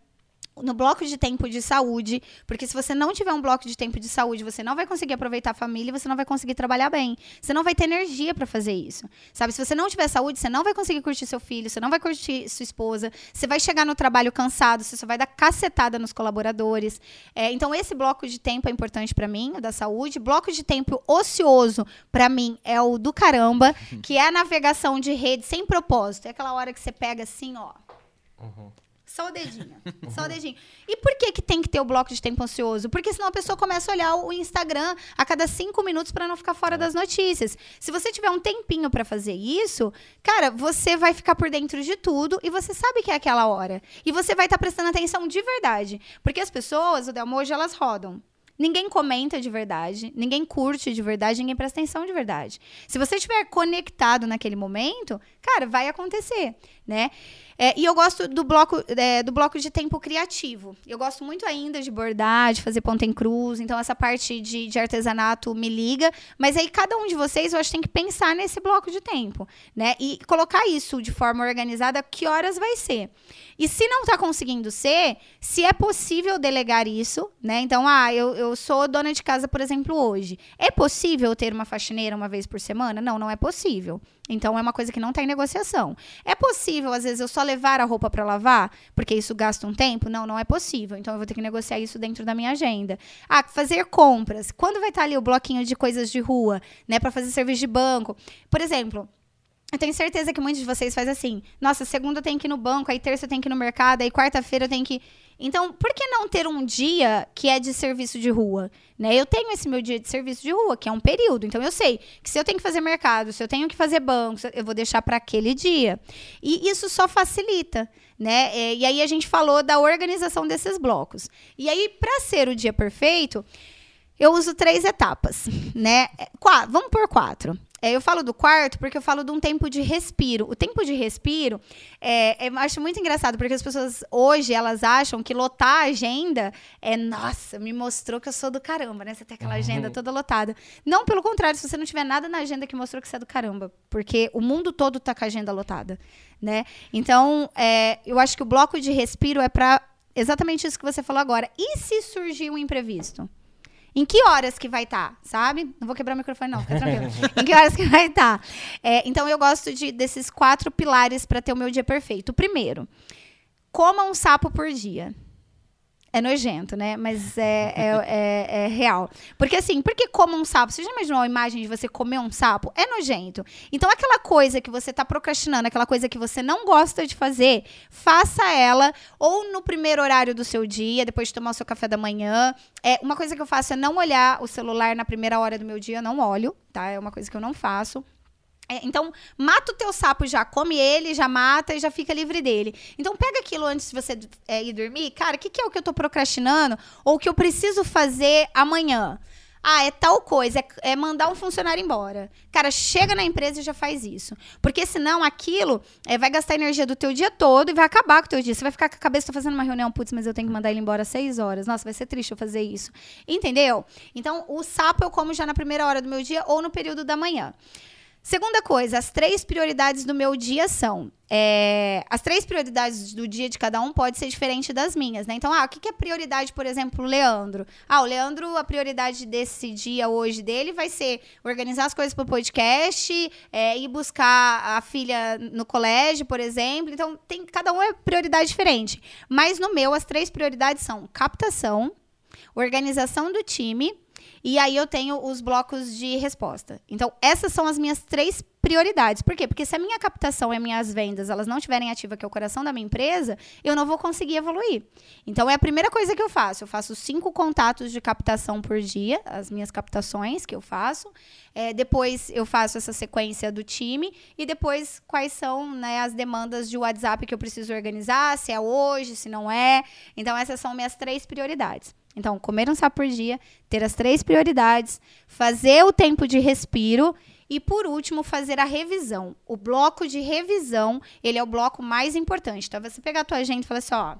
no bloco de tempo de saúde, porque se você não tiver um bloco de tempo de saúde, você não vai conseguir aproveitar a família e você não vai conseguir trabalhar bem. Você não vai ter energia para fazer isso. Sabe? Se você não tiver saúde, você não vai conseguir curtir seu filho, você não vai curtir sua esposa, você vai chegar no trabalho cansado, você só vai dar cacetada nos colaboradores. É, então esse bloco de tempo é importante para mim, o da saúde. Bloco de tempo ocioso para mim é o do caramba, que é a navegação de rede sem propósito. É aquela hora que você pega assim, ó, só o dedinho. Só o dedinho. E por que, que tem que ter o bloco de tempo ansioso? Porque senão a pessoa começa a olhar o Instagram a cada cinco minutos para não ficar fora das notícias. Se você tiver um tempinho para fazer isso, cara, você vai ficar por dentro de tudo e você sabe que é aquela hora. E você vai estar prestando atenção de verdade. Porque as pessoas, o Delmo, hoje elas rodam. Ninguém comenta de verdade, ninguém curte de verdade, ninguém presta atenção de verdade. Se você estiver conectado naquele momento, cara, vai acontecer, né? É, e eu gosto do bloco, é, do bloco de tempo criativo. Eu gosto muito ainda de bordar, de fazer ponta em cruz. Então, essa parte de, de artesanato me liga. Mas aí, cada um de vocês, eu acho que tem que pensar nesse bloco de tempo, né? E colocar isso de forma organizada, que horas vai ser. E se não está conseguindo ser, se é possível delegar isso, né? Então, ah, eu, eu sou dona de casa, por exemplo, hoje. É possível ter uma faxineira uma vez por semana? Não, não é possível. Então é uma coisa que não está em negociação. É possível, às vezes, eu só levar a roupa para lavar, porque isso gasta um tempo? Não, não é possível. Então eu vou ter que negociar isso dentro da minha agenda. Ah, fazer compras. Quando vai estar tá ali o bloquinho de coisas de rua, né, para fazer serviço de banco? Por exemplo, eu tenho certeza que muitos de vocês fazem assim. Nossa, segunda eu tenho que ir no banco, aí terça eu tenho que ir no mercado, aí quarta-feira eu tenho que então, por que não ter um dia que é de serviço de rua? Né? Eu tenho esse meu dia de serviço de rua, que é um período. Então, eu sei que se eu tenho que fazer mercado, se eu tenho que fazer banco, eu vou deixar para aquele dia. E isso só facilita. Né? É, e aí a gente falou da organização desses blocos. E aí, para ser o dia perfeito, eu uso três etapas, né? Quatro, vamos por quatro. É, eu falo do quarto porque eu falo de um tempo de respiro. O tempo de respiro, é, eu acho muito engraçado, porque as pessoas hoje, elas acham que lotar a agenda é, nossa, me mostrou que eu sou do caramba, né? Você tem aquela agenda uhum. toda lotada. Não, pelo contrário, se você não tiver nada na agenda que mostrou que você é do caramba, porque o mundo todo tá com a agenda lotada, né? Então, é, eu acho que o bloco de respiro é para exatamente isso que você falou agora. E se surgir um imprevisto? Em que horas que vai estar, tá, sabe? Não vou quebrar o microfone, não, fica tranquilo. em que horas que vai estar. Tá. É, então, eu gosto de, desses quatro pilares para ter o meu dia perfeito. O primeiro, coma um sapo por dia. É nojento, né? Mas é, é, é, é, real. Porque assim, por que como um sapo? Você já imaginou a imagem de você comer um sapo? É nojento. Então, aquela coisa que você está procrastinando, aquela coisa que você não gosta de fazer, faça ela ou no primeiro horário do seu dia, depois de tomar o seu café da manhã. É, uma coisa que eu faço é não olhar o celular na primeira hora do meu dia, eu não olho, tá? É uma coisa que eu não faço. É, então, mata o teu sapo já, come ele, já mata e já fica livre dele. Então, pega aquilo antes de você é, ir dormir. Cara, o que, que é o que eu tô procrastinando? Ou o que eu preciso fazer amanhã? Ah, é tal coisa, é, é, mandar um funcionário embora. Cara, chega na empresa e já faz isso. Porque senão aquilo é, vai gastar energia do teu dia todo e vai acabar com o teu dia. Você vai ficar com a cabeça, tô fazendo uma reunião, putz, mas eu tenho que mandar ele embora às seis horas. Nossa, vai ser triste eu fazer isso. Entendeu? Então, o sapo eu como já na primeira hora do meu dia ou no período da manhã. Segunda coisa, as três prioridades do meu dia são. É, as três prioridades do dia de cada um pode ser diferente das minhas, né? Então, ah, o que, é prioridade, por exemplo, o Leandro? Ah, o Leandro, a prioridade desse dia hoje dele vai ser organizar as coisas para o podcast, é, ir buscar a filha no colégio, por exemplo. Então, tem, cada um é prioridade diferente. Mas no meu, as três prioridades são captação, organização do time e aí eu tenho os blocos de resposta. Então, essas são as minhas três prioridades. Por quê? Porque se a minha captação e as minhas vendas elas não estiverem ativas, que é o coração da minha empresa, eu não vou conseguir evoluir. Então, é a primeira coisa que eu faço. Eu faço cinco contatos de captação por dia, as minhas captações que eu faço. É, depois eu faço essa sequência do time e depois quais são né, as demandas de WhatsApp que eu preciso organizar, se é hoje, se não é. Então, essas são minhas três prioridades. Então, comer um sapo por dia, ter as três prioridades, fazer o tempo de respiro e, por último, fazer a revisão. O bloco de revisão, ele é o bloco mais importante. Então, você pegar a tua agenda e falar assim, ó,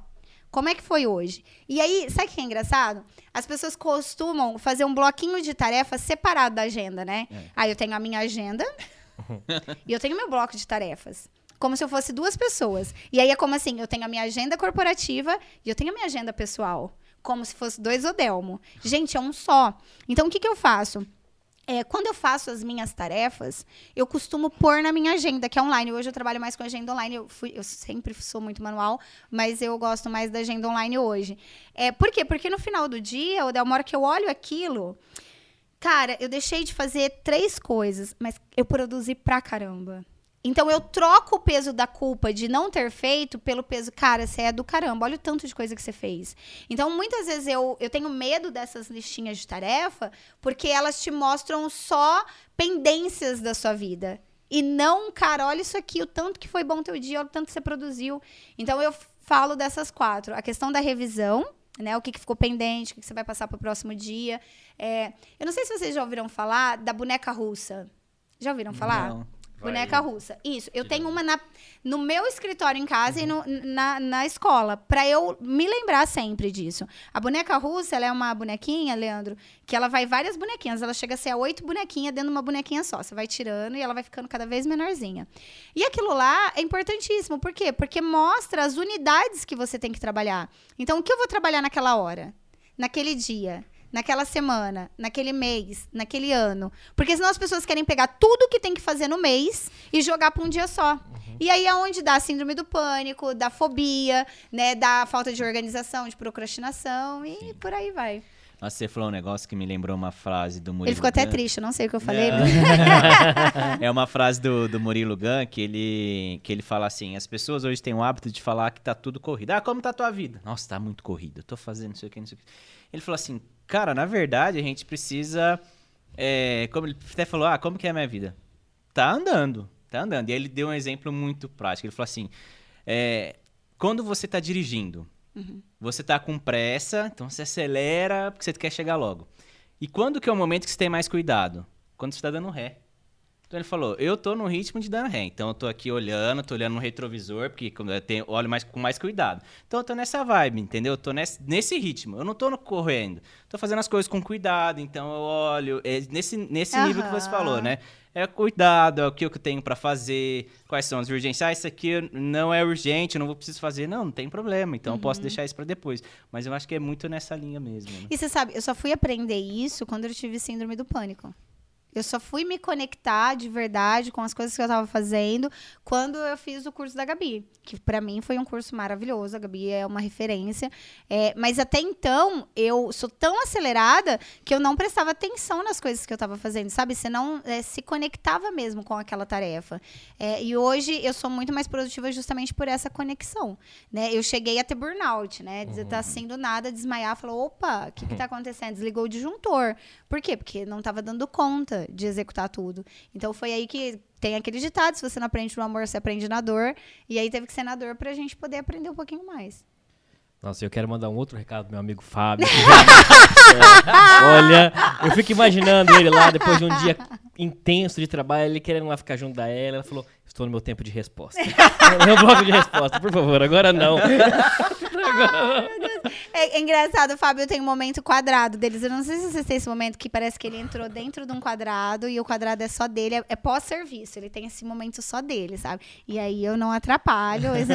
como é que foi hoje? E aí, sabe o que é engraçado? As pessoas costumam fazer um bloquinho de tarefas separado da agenda, né? É. Aí eu tenho a minha agenda e eu tenho meu bloco de tarefas como se eu fosse duas pessoas. E aí é como assim, eu tenho a minha agenda corporativa e eu tenho a minha agenda pessoal como se fosse dois Odelmo. Gente, é um só. Então, o que, que eu faço? É, quando eu faço as minhas tarefas, eu costumo pôr na minha agenda, que é online. Hoje eu trabalho mais com agenda online. Eu, fui, eu sempre sou muito manual, mas eu gosto mais da agenda online hoje. É, por quê? Porque no final do dia, Odel, uma hora que eu olho aquilo, cara, eu deixei de fazer três coisas, mas eu produzi pra caramba. Então eu troco o peso da culpa de não ter feito pelo peso, cara, você é do caramba, olha o tanto de coisa que você fez. Então muitas vezes eu, eu tenho medo dessas listinhas de tarefa, porque elas te mostram só pendências da sua vida. E não, cara, olha isso aqui, o tanto que foi bom teu dia, olha o tanto que você produziu. Então eu falo dessas quatro: a questão da revisão, Né, o que, que ficou pendente, o que, que você vai passar para o próximo dia. É, eu não sei se vocês já ouviram falar da boneca russa. Já ouviram falar? Não. Boneca russa. Isso. Eu tenho uma na, no meu escritório em casa e no- na, na escola, pra eu me lembrar sempre disso. A boneca russa, ela é uma bonequinha, Leandro, que ela vai várias bonequinhas. Ela chega a ser a oito bonequinhas dentro de uma bonequinha só. Você vai tirando e ela vai ficando cada vez menorzinha. E aquilo lá é importantíssimo. Por quê? Porque mostra as unidades que você tem que trabalhar. Então, o que eu vou trabalhar naquela hora? Naquele dia? Naquela semana, naquele mês, naquele ano. Porque senão as pessoas querem pegar tudo que tem que fazer no mês e jogar para um dia só. E aí é onde dá a síndrome do pânico, da fobia, né, da falta de organização, de procrastinação e por aí vai. Nossa, você falou um negócio que me lembrou uma frase do Murilo Ele ficou até Gun. triste, eu não sei o que eu falei. É uma frase do, do Murilo Gun que ele, que ele fala assim: as pessoas hoje têm o hábito de falar que tá tudo corrido. Ah, como tá a tua vida? Nossa, tá muito corrido. Eu tô fazendo não sei o que, não sei o que. Ele falou assim, cara, na verdade a gente precisa. é, como ele até falou, ah, como que é a minha vida? Tá andando, tá andando. E aí ele deu um exemplo muito prático. Ele falou assim: é, quando você tá dirigindo, você tá com pressa, então você acelera porque você quer chegar logo. E quando que é o momento que você tem mais cuidado? Quando você tá dando ré. Então ele falou, eu tô no ritmo de dando ré. Então eu tô aqui olhando, tô olhando no retrovisor, porque quando eu tenho, olho mais, com mais cuidado. Então eu tô nessa vibe, entendeu? Eu tô nesse, nesse ritmo. Eu não tô no correndo. Tô fazendo as coisas com cuidado, então eu olho. É nesse nesse nível que você falou, né? É cuidado, é o que eu tenho pra fazer, quais são as urgências. Ah, isso aqui não é urgente, eu não vou precisar fazer. Não, não tem problema. Então eu posso deixar isso pra depois. Mas eu acho que é muito nessa linha mesmo. né? E você sabe, eu só fui aprender isso quando eu tive síndrome do pânico. Eu só fui me conectar de verdade com as coisas que eu tava fazendo quando eu fiz o curso da Gabi. Que pra mim foi um curso maravilhoso. A Gabi é uma referência. É, mas até então, eu sou tão acelerada que eu não prestava atenção nas coisas que eu tava fazendo, sabe? Você não é, se conectava mesmo com aquela tarefa. É, e hoje eu sou muito mais produtiva justamente por essa conexão. Né? Eu cheguei a ter burnout, né? Dizer, tá assim do nada, desmaiar, falar, opa, o que que tá acontecendo? Desligou o disjuntor. Por quê? Porque não tava dando conta de executar tudo. Então foi aí que tem aquele ditado, se você não aprende no amor, você aprende na dor. E aí teve que ser na dor pra gente poder aprender um pouquinho mais. Nossa, eu quero mandar um outro recado pro meu amigo Fábio. já- Olha, eu fico imaginando ele lá depois de um dia intenso de trabalho, ele querendo lá ficar junto da ela. Ela falou: Estou no meu tempo de resposta. meu bloco de resposta, por favor, agora não. É, é engraçado, Fábio tem um momento quadrado deles. Eu não sei se vocês têm esse momento que parece que ele entrou dentro de um quadrado e o quadrado é só dele, é, é pós-serviço. Ele tem esse momento só dele, sabe? E aí eu não atrapalho esse,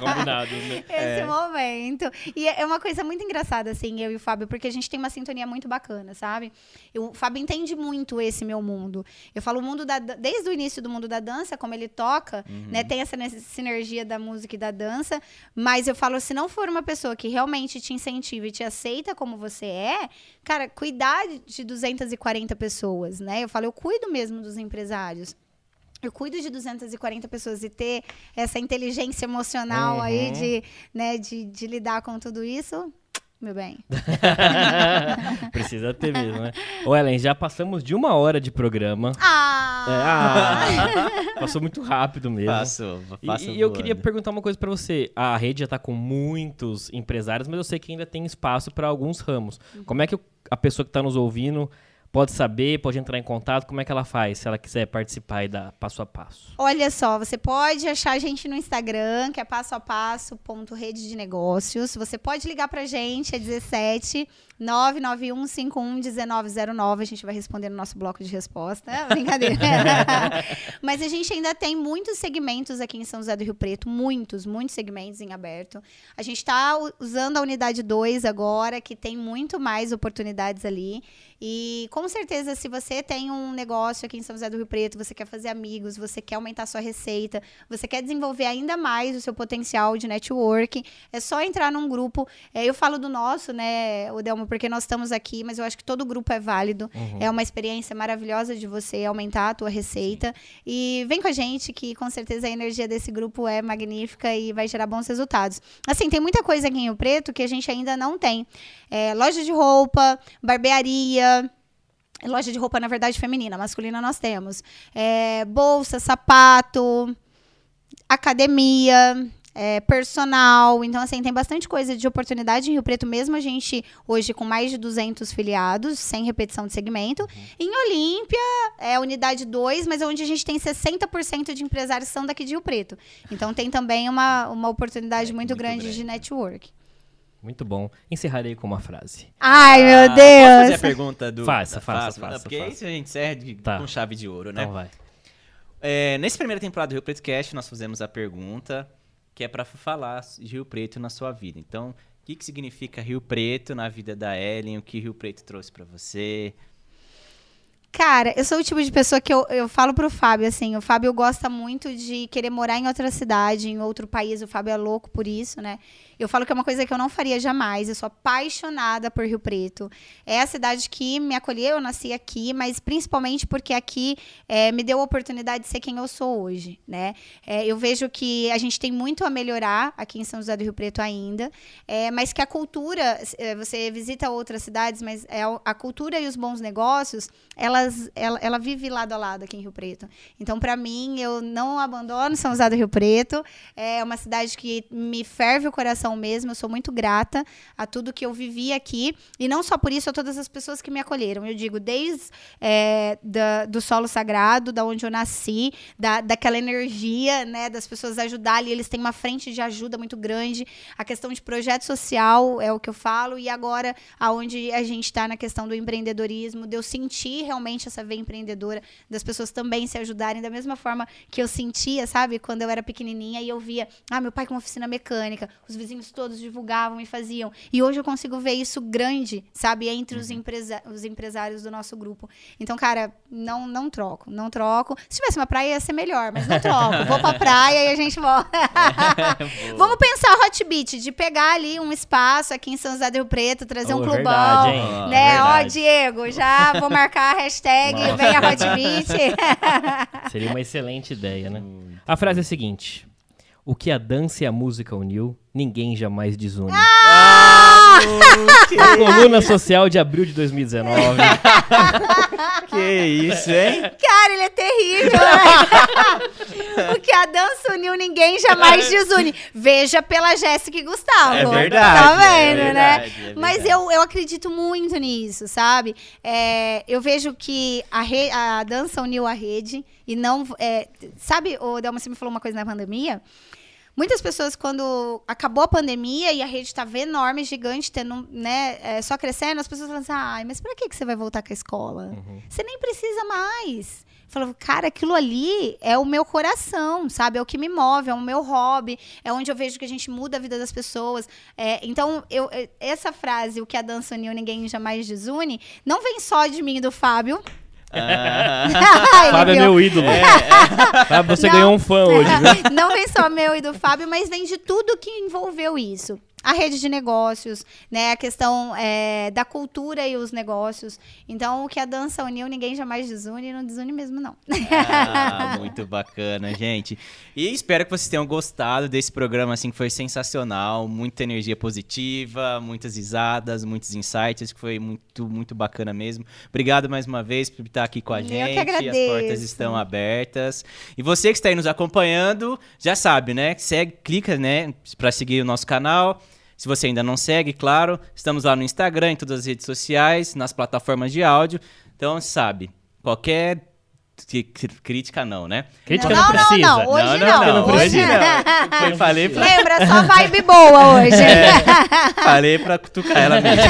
Combinado, né? esse momento. E é é uma coisa muito engraçada, assim, eu e o Fábio, porque a gente tem uma sintonia muito bacana, sabe? Eu- o Fábio entende muito esse meu mundo. Eu falo o mundo da, desde o início do mundo da dança, como ele toca, né? Tem essa sinergia da música e da dança. Mas eu falo, se não for uma pessoa que realmente te incentiva e te aceita como você é, cara, cuidar de 240 pessoas, né? Eu falo, eu cuido mesmo dos empresários. Eu cuido de 240 pessoas e ter essa inteligência emocional aí Uhum. de, né, de, de lidar com tudo isso, meu bem. Precisa ter mesmo, né? Ô, Ellen, já passamos de uma hora de programa. Ah! É, ah, passou muito rápido mesmo. Passo, E- passo E, eu queria perguntar uma coisa pra você. A rede já tá com muitos empresários, mas eu sei que ainda tem espaço para alguns ramos. Como é que a pessoa que tá nos ouvindo pode saber, pode entrar em contato? Como é que ela faz se ela quiser participar aí da passo a passo? Olha só, você pode achar a gente no Instagram, que é passo a passo ponto rede de negócios. Você pode ligar pra gente, é 17 991511909. A gente vai responder no nosso bloco de resposta. É, brincadeira. Mas a gente ainda tem muitos segmentos aqui em São José do Rio Preto, muitos, muitos segmentos em aberto. A gente está usando a unidade 2 agora, que tem muito mais oportunidades ali. E com certeza, se você tem um negócio aqui em São José do Rio Preto, você quer fazer amigos, você quer aumentar sua receita, você quer desenvolver ainda mais o seu potencial de network, é só entrar num grupo. É, eu falo do nosso, né, Odelmo, porque nós estamos aqui, mas eu acho que todo grupo é válido. É uma experiência maravilhosa de você aumentar a tua receita. E vem com a gente, que com certeza a energia desse grupo é magnífica e vai gerar bons resultados. Assim, tem muita coisa aqui em Rio Preto que a gente ainda não tem. É, loja de roupa, barbearia. Loja de roupa, na verdade, feminina. Masculina nós temos. É, bolsa, sapato, academia. É, personal. Então, assim, tem bastante coisa de oportunidade em Rio Preto, mesmo a gente hoje com mais de 200 filiados, sem repetição de segmento. Em Olímpia, é a unidade 2, mas é onde a gente tem 60% de empresários que são daqui de Rio Preto. Então, tem também uma, uma oportunidade É, muito, muito grande, grande. de network. Muito bom. Encerrarei com uma frase. Ai, Ah, meu Posso fazer a Deus! pergunta do. Faça, faça, faço, faça, Porque faça. isso a gente encerra de- Tá. com chave de ouro, né? Então vai. É, nesse primeira temporada do Rio Preto Cast, nós fizemos a pergunta que é pra falar Rio Preto na sua vida. Então, o que, que significa Rio Preto na vida da Ellen? O que Rio Preto trouxe pra você? Cara, eu sou o tipo de pessoa que eu, eu falo pro Fábio, assim, o Fábio gosta muito de querer morar em outra cidade, em outro país, o Fábio é louco por isso, né? Eu falo que é uma coisa que eu não faria jamais, eu sou apaixonada por Rio Preto. É a cidade que me acolheu, eu nasci aqui, mas principalmente porque aqui é, me deu a oportunidade de ser quem eu sou hoje, né? É, eu vejo que a gente tem muito a melhorar aqui em São José do Rio Preto ainda, é, mas que a cultura, é, você visita outras cidades, mas é, a cultura e os bons negócios, elas, ela, ela vive lado a lado aqui em Rio Preto. Então, para mim, eu não abandono São José do Rio Preto. É uma cidade que me ferve o coração mesmo. Eu sou muito grata a tudo que eu vivi aqui. E não só por isso, a todas as pessoas que me acolheram. Eu digo, desde é, da, do solo sagrado, da onde eu nasci, da, daquela energia, né, das pessoas ajudarem. Eles têm uma frente de ajuda muito grande. A questão de projeto social é o que eu falo. E agora, aonde a gente está na questão do empreendedorismo, de eu sentir realmente essa veia empreendedora, das pessoas também se ajudarem da mesma forma que eu sentia, sabe? Quando eu era pequenininha e eu via, ah, meu pai com uma oficina mecânica, os vizinhos todos divulgavam e faziam. E hoje eu consigo ver isso grande, sabe? Entre os, empresa os empresários do nosso grupo. Então, cara, não, não troco, não troco. Se tivesse uma praia ia ser melhor, mas não troco. Vou pra praia e a gente volta. Vamos pensar Hot Beat, de pegar ali um espaço aqui em São José do Rio Preto, trazer Oh, um clubão. verdade, né? Ó, verdade. Diego, já vou marcar a hashtag Nossa. Venha Hot Beat. Seria uma excelente ideia, né? A frase é a seguinte: O que a dança e a música uniu, ninguém jamais desune. Ah, A coluna social de abril de 2019. que isso, hein? Cara, ele é terrível, né? o que a dança uniu, ninguém jamais desune. Veja pela Jéssica e Gustavo. É verdade, Tá é vendo, verdade, né? é Mas eu, eu acredito muito nisso, sabe? É, eu vejo que a, re- a dança uniu a rede e não. é, sabe, o Delma, você me falou uma coisa na pandemia? Muitas pessoas, quando acabou a pandemia e a rede estava enorme, gigante, tendo, né, é, só crescendo, as pessoas falam assim, ai, mas pra que, que você vai voltar com a escola? Você nem precisa mais. Falou, cara, aquilo ali é o meu coração, sabe? É o que me move, é o meu hobby, é onde eu vejo que a gente muda a vida das pessoas. É, então, eu, essa frase, o que a dança uniu, ninguém jamais desune, não vem só de mim e do Fábio. Ah, Fábio é meu ídolo. Fábio, você Não. ganhou um fã hoje, viu? Não vem só meu e do Fábio, mas vem de tudo que envolveu isso. A rede de negócios, né? A questão é, da cultura e os negócios. Então, o que a dança uniu, ninguém jamais desune e não desune mesmo, não. Ah, muito bacana, gente. E espero que vocês tenham gostado desse programa, assim, que foi sensacional. Muita energia positiva, muitas risadas, muitos insights, que foi muito, muito bacana mesmo. Obrigado mais uma vez por estar aqui com a Eu que gente. As portas agradeço. estão abertas. E você que está aí nos acompanhando, já sabe, né? Segue, clica, né, para seguir o nosso canal. Se você ainda não segue, claro, estamos lá no Instagram, em todas as redes sociais, nas plataformas de áudio. Então, sabe, qualquer crítica não, né? Crítica Não, não, não, não, precisa. não. Hoje não, não, não, hoje hoje não. Foi, falei pra, Lembra, só vibe boa hoje. falei pra cutucar ela mesmo.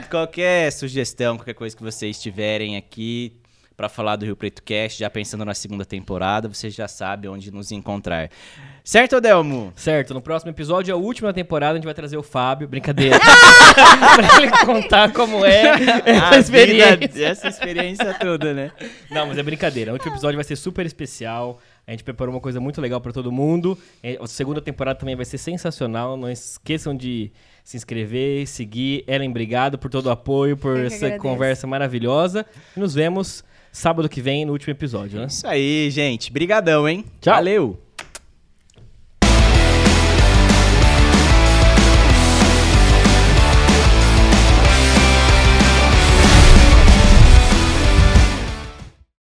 Qualquer sugestão, qualquer coisa que vocês tiverem aqui pra falar do Rio Preto Cast, já pensando na segunda temporada, você já sabe onde nos encontrar. Certo, Adelmo? Certo, no próximo episódio, a última temporada, a gente vai trazer o Fábio. Brincadeira. pra ele contar como é essa experiência. vida, essa experiência toda, né? Não, mas é brincadeira. O último episódio vai ser super especial. A gente preparou uma coisa muito legal pra todo mundo. É, A segunda temporada também vai ser sensacional. Não esqueçam de se inscrever, seguir. Ellen, obrigado por todo o apoio, por essa agradeço. conversa maravilhosa. E nos vemos sábado que vem no último episódio, né? Isso aí, gente. Brigadão, hein? Tchau. Valeu!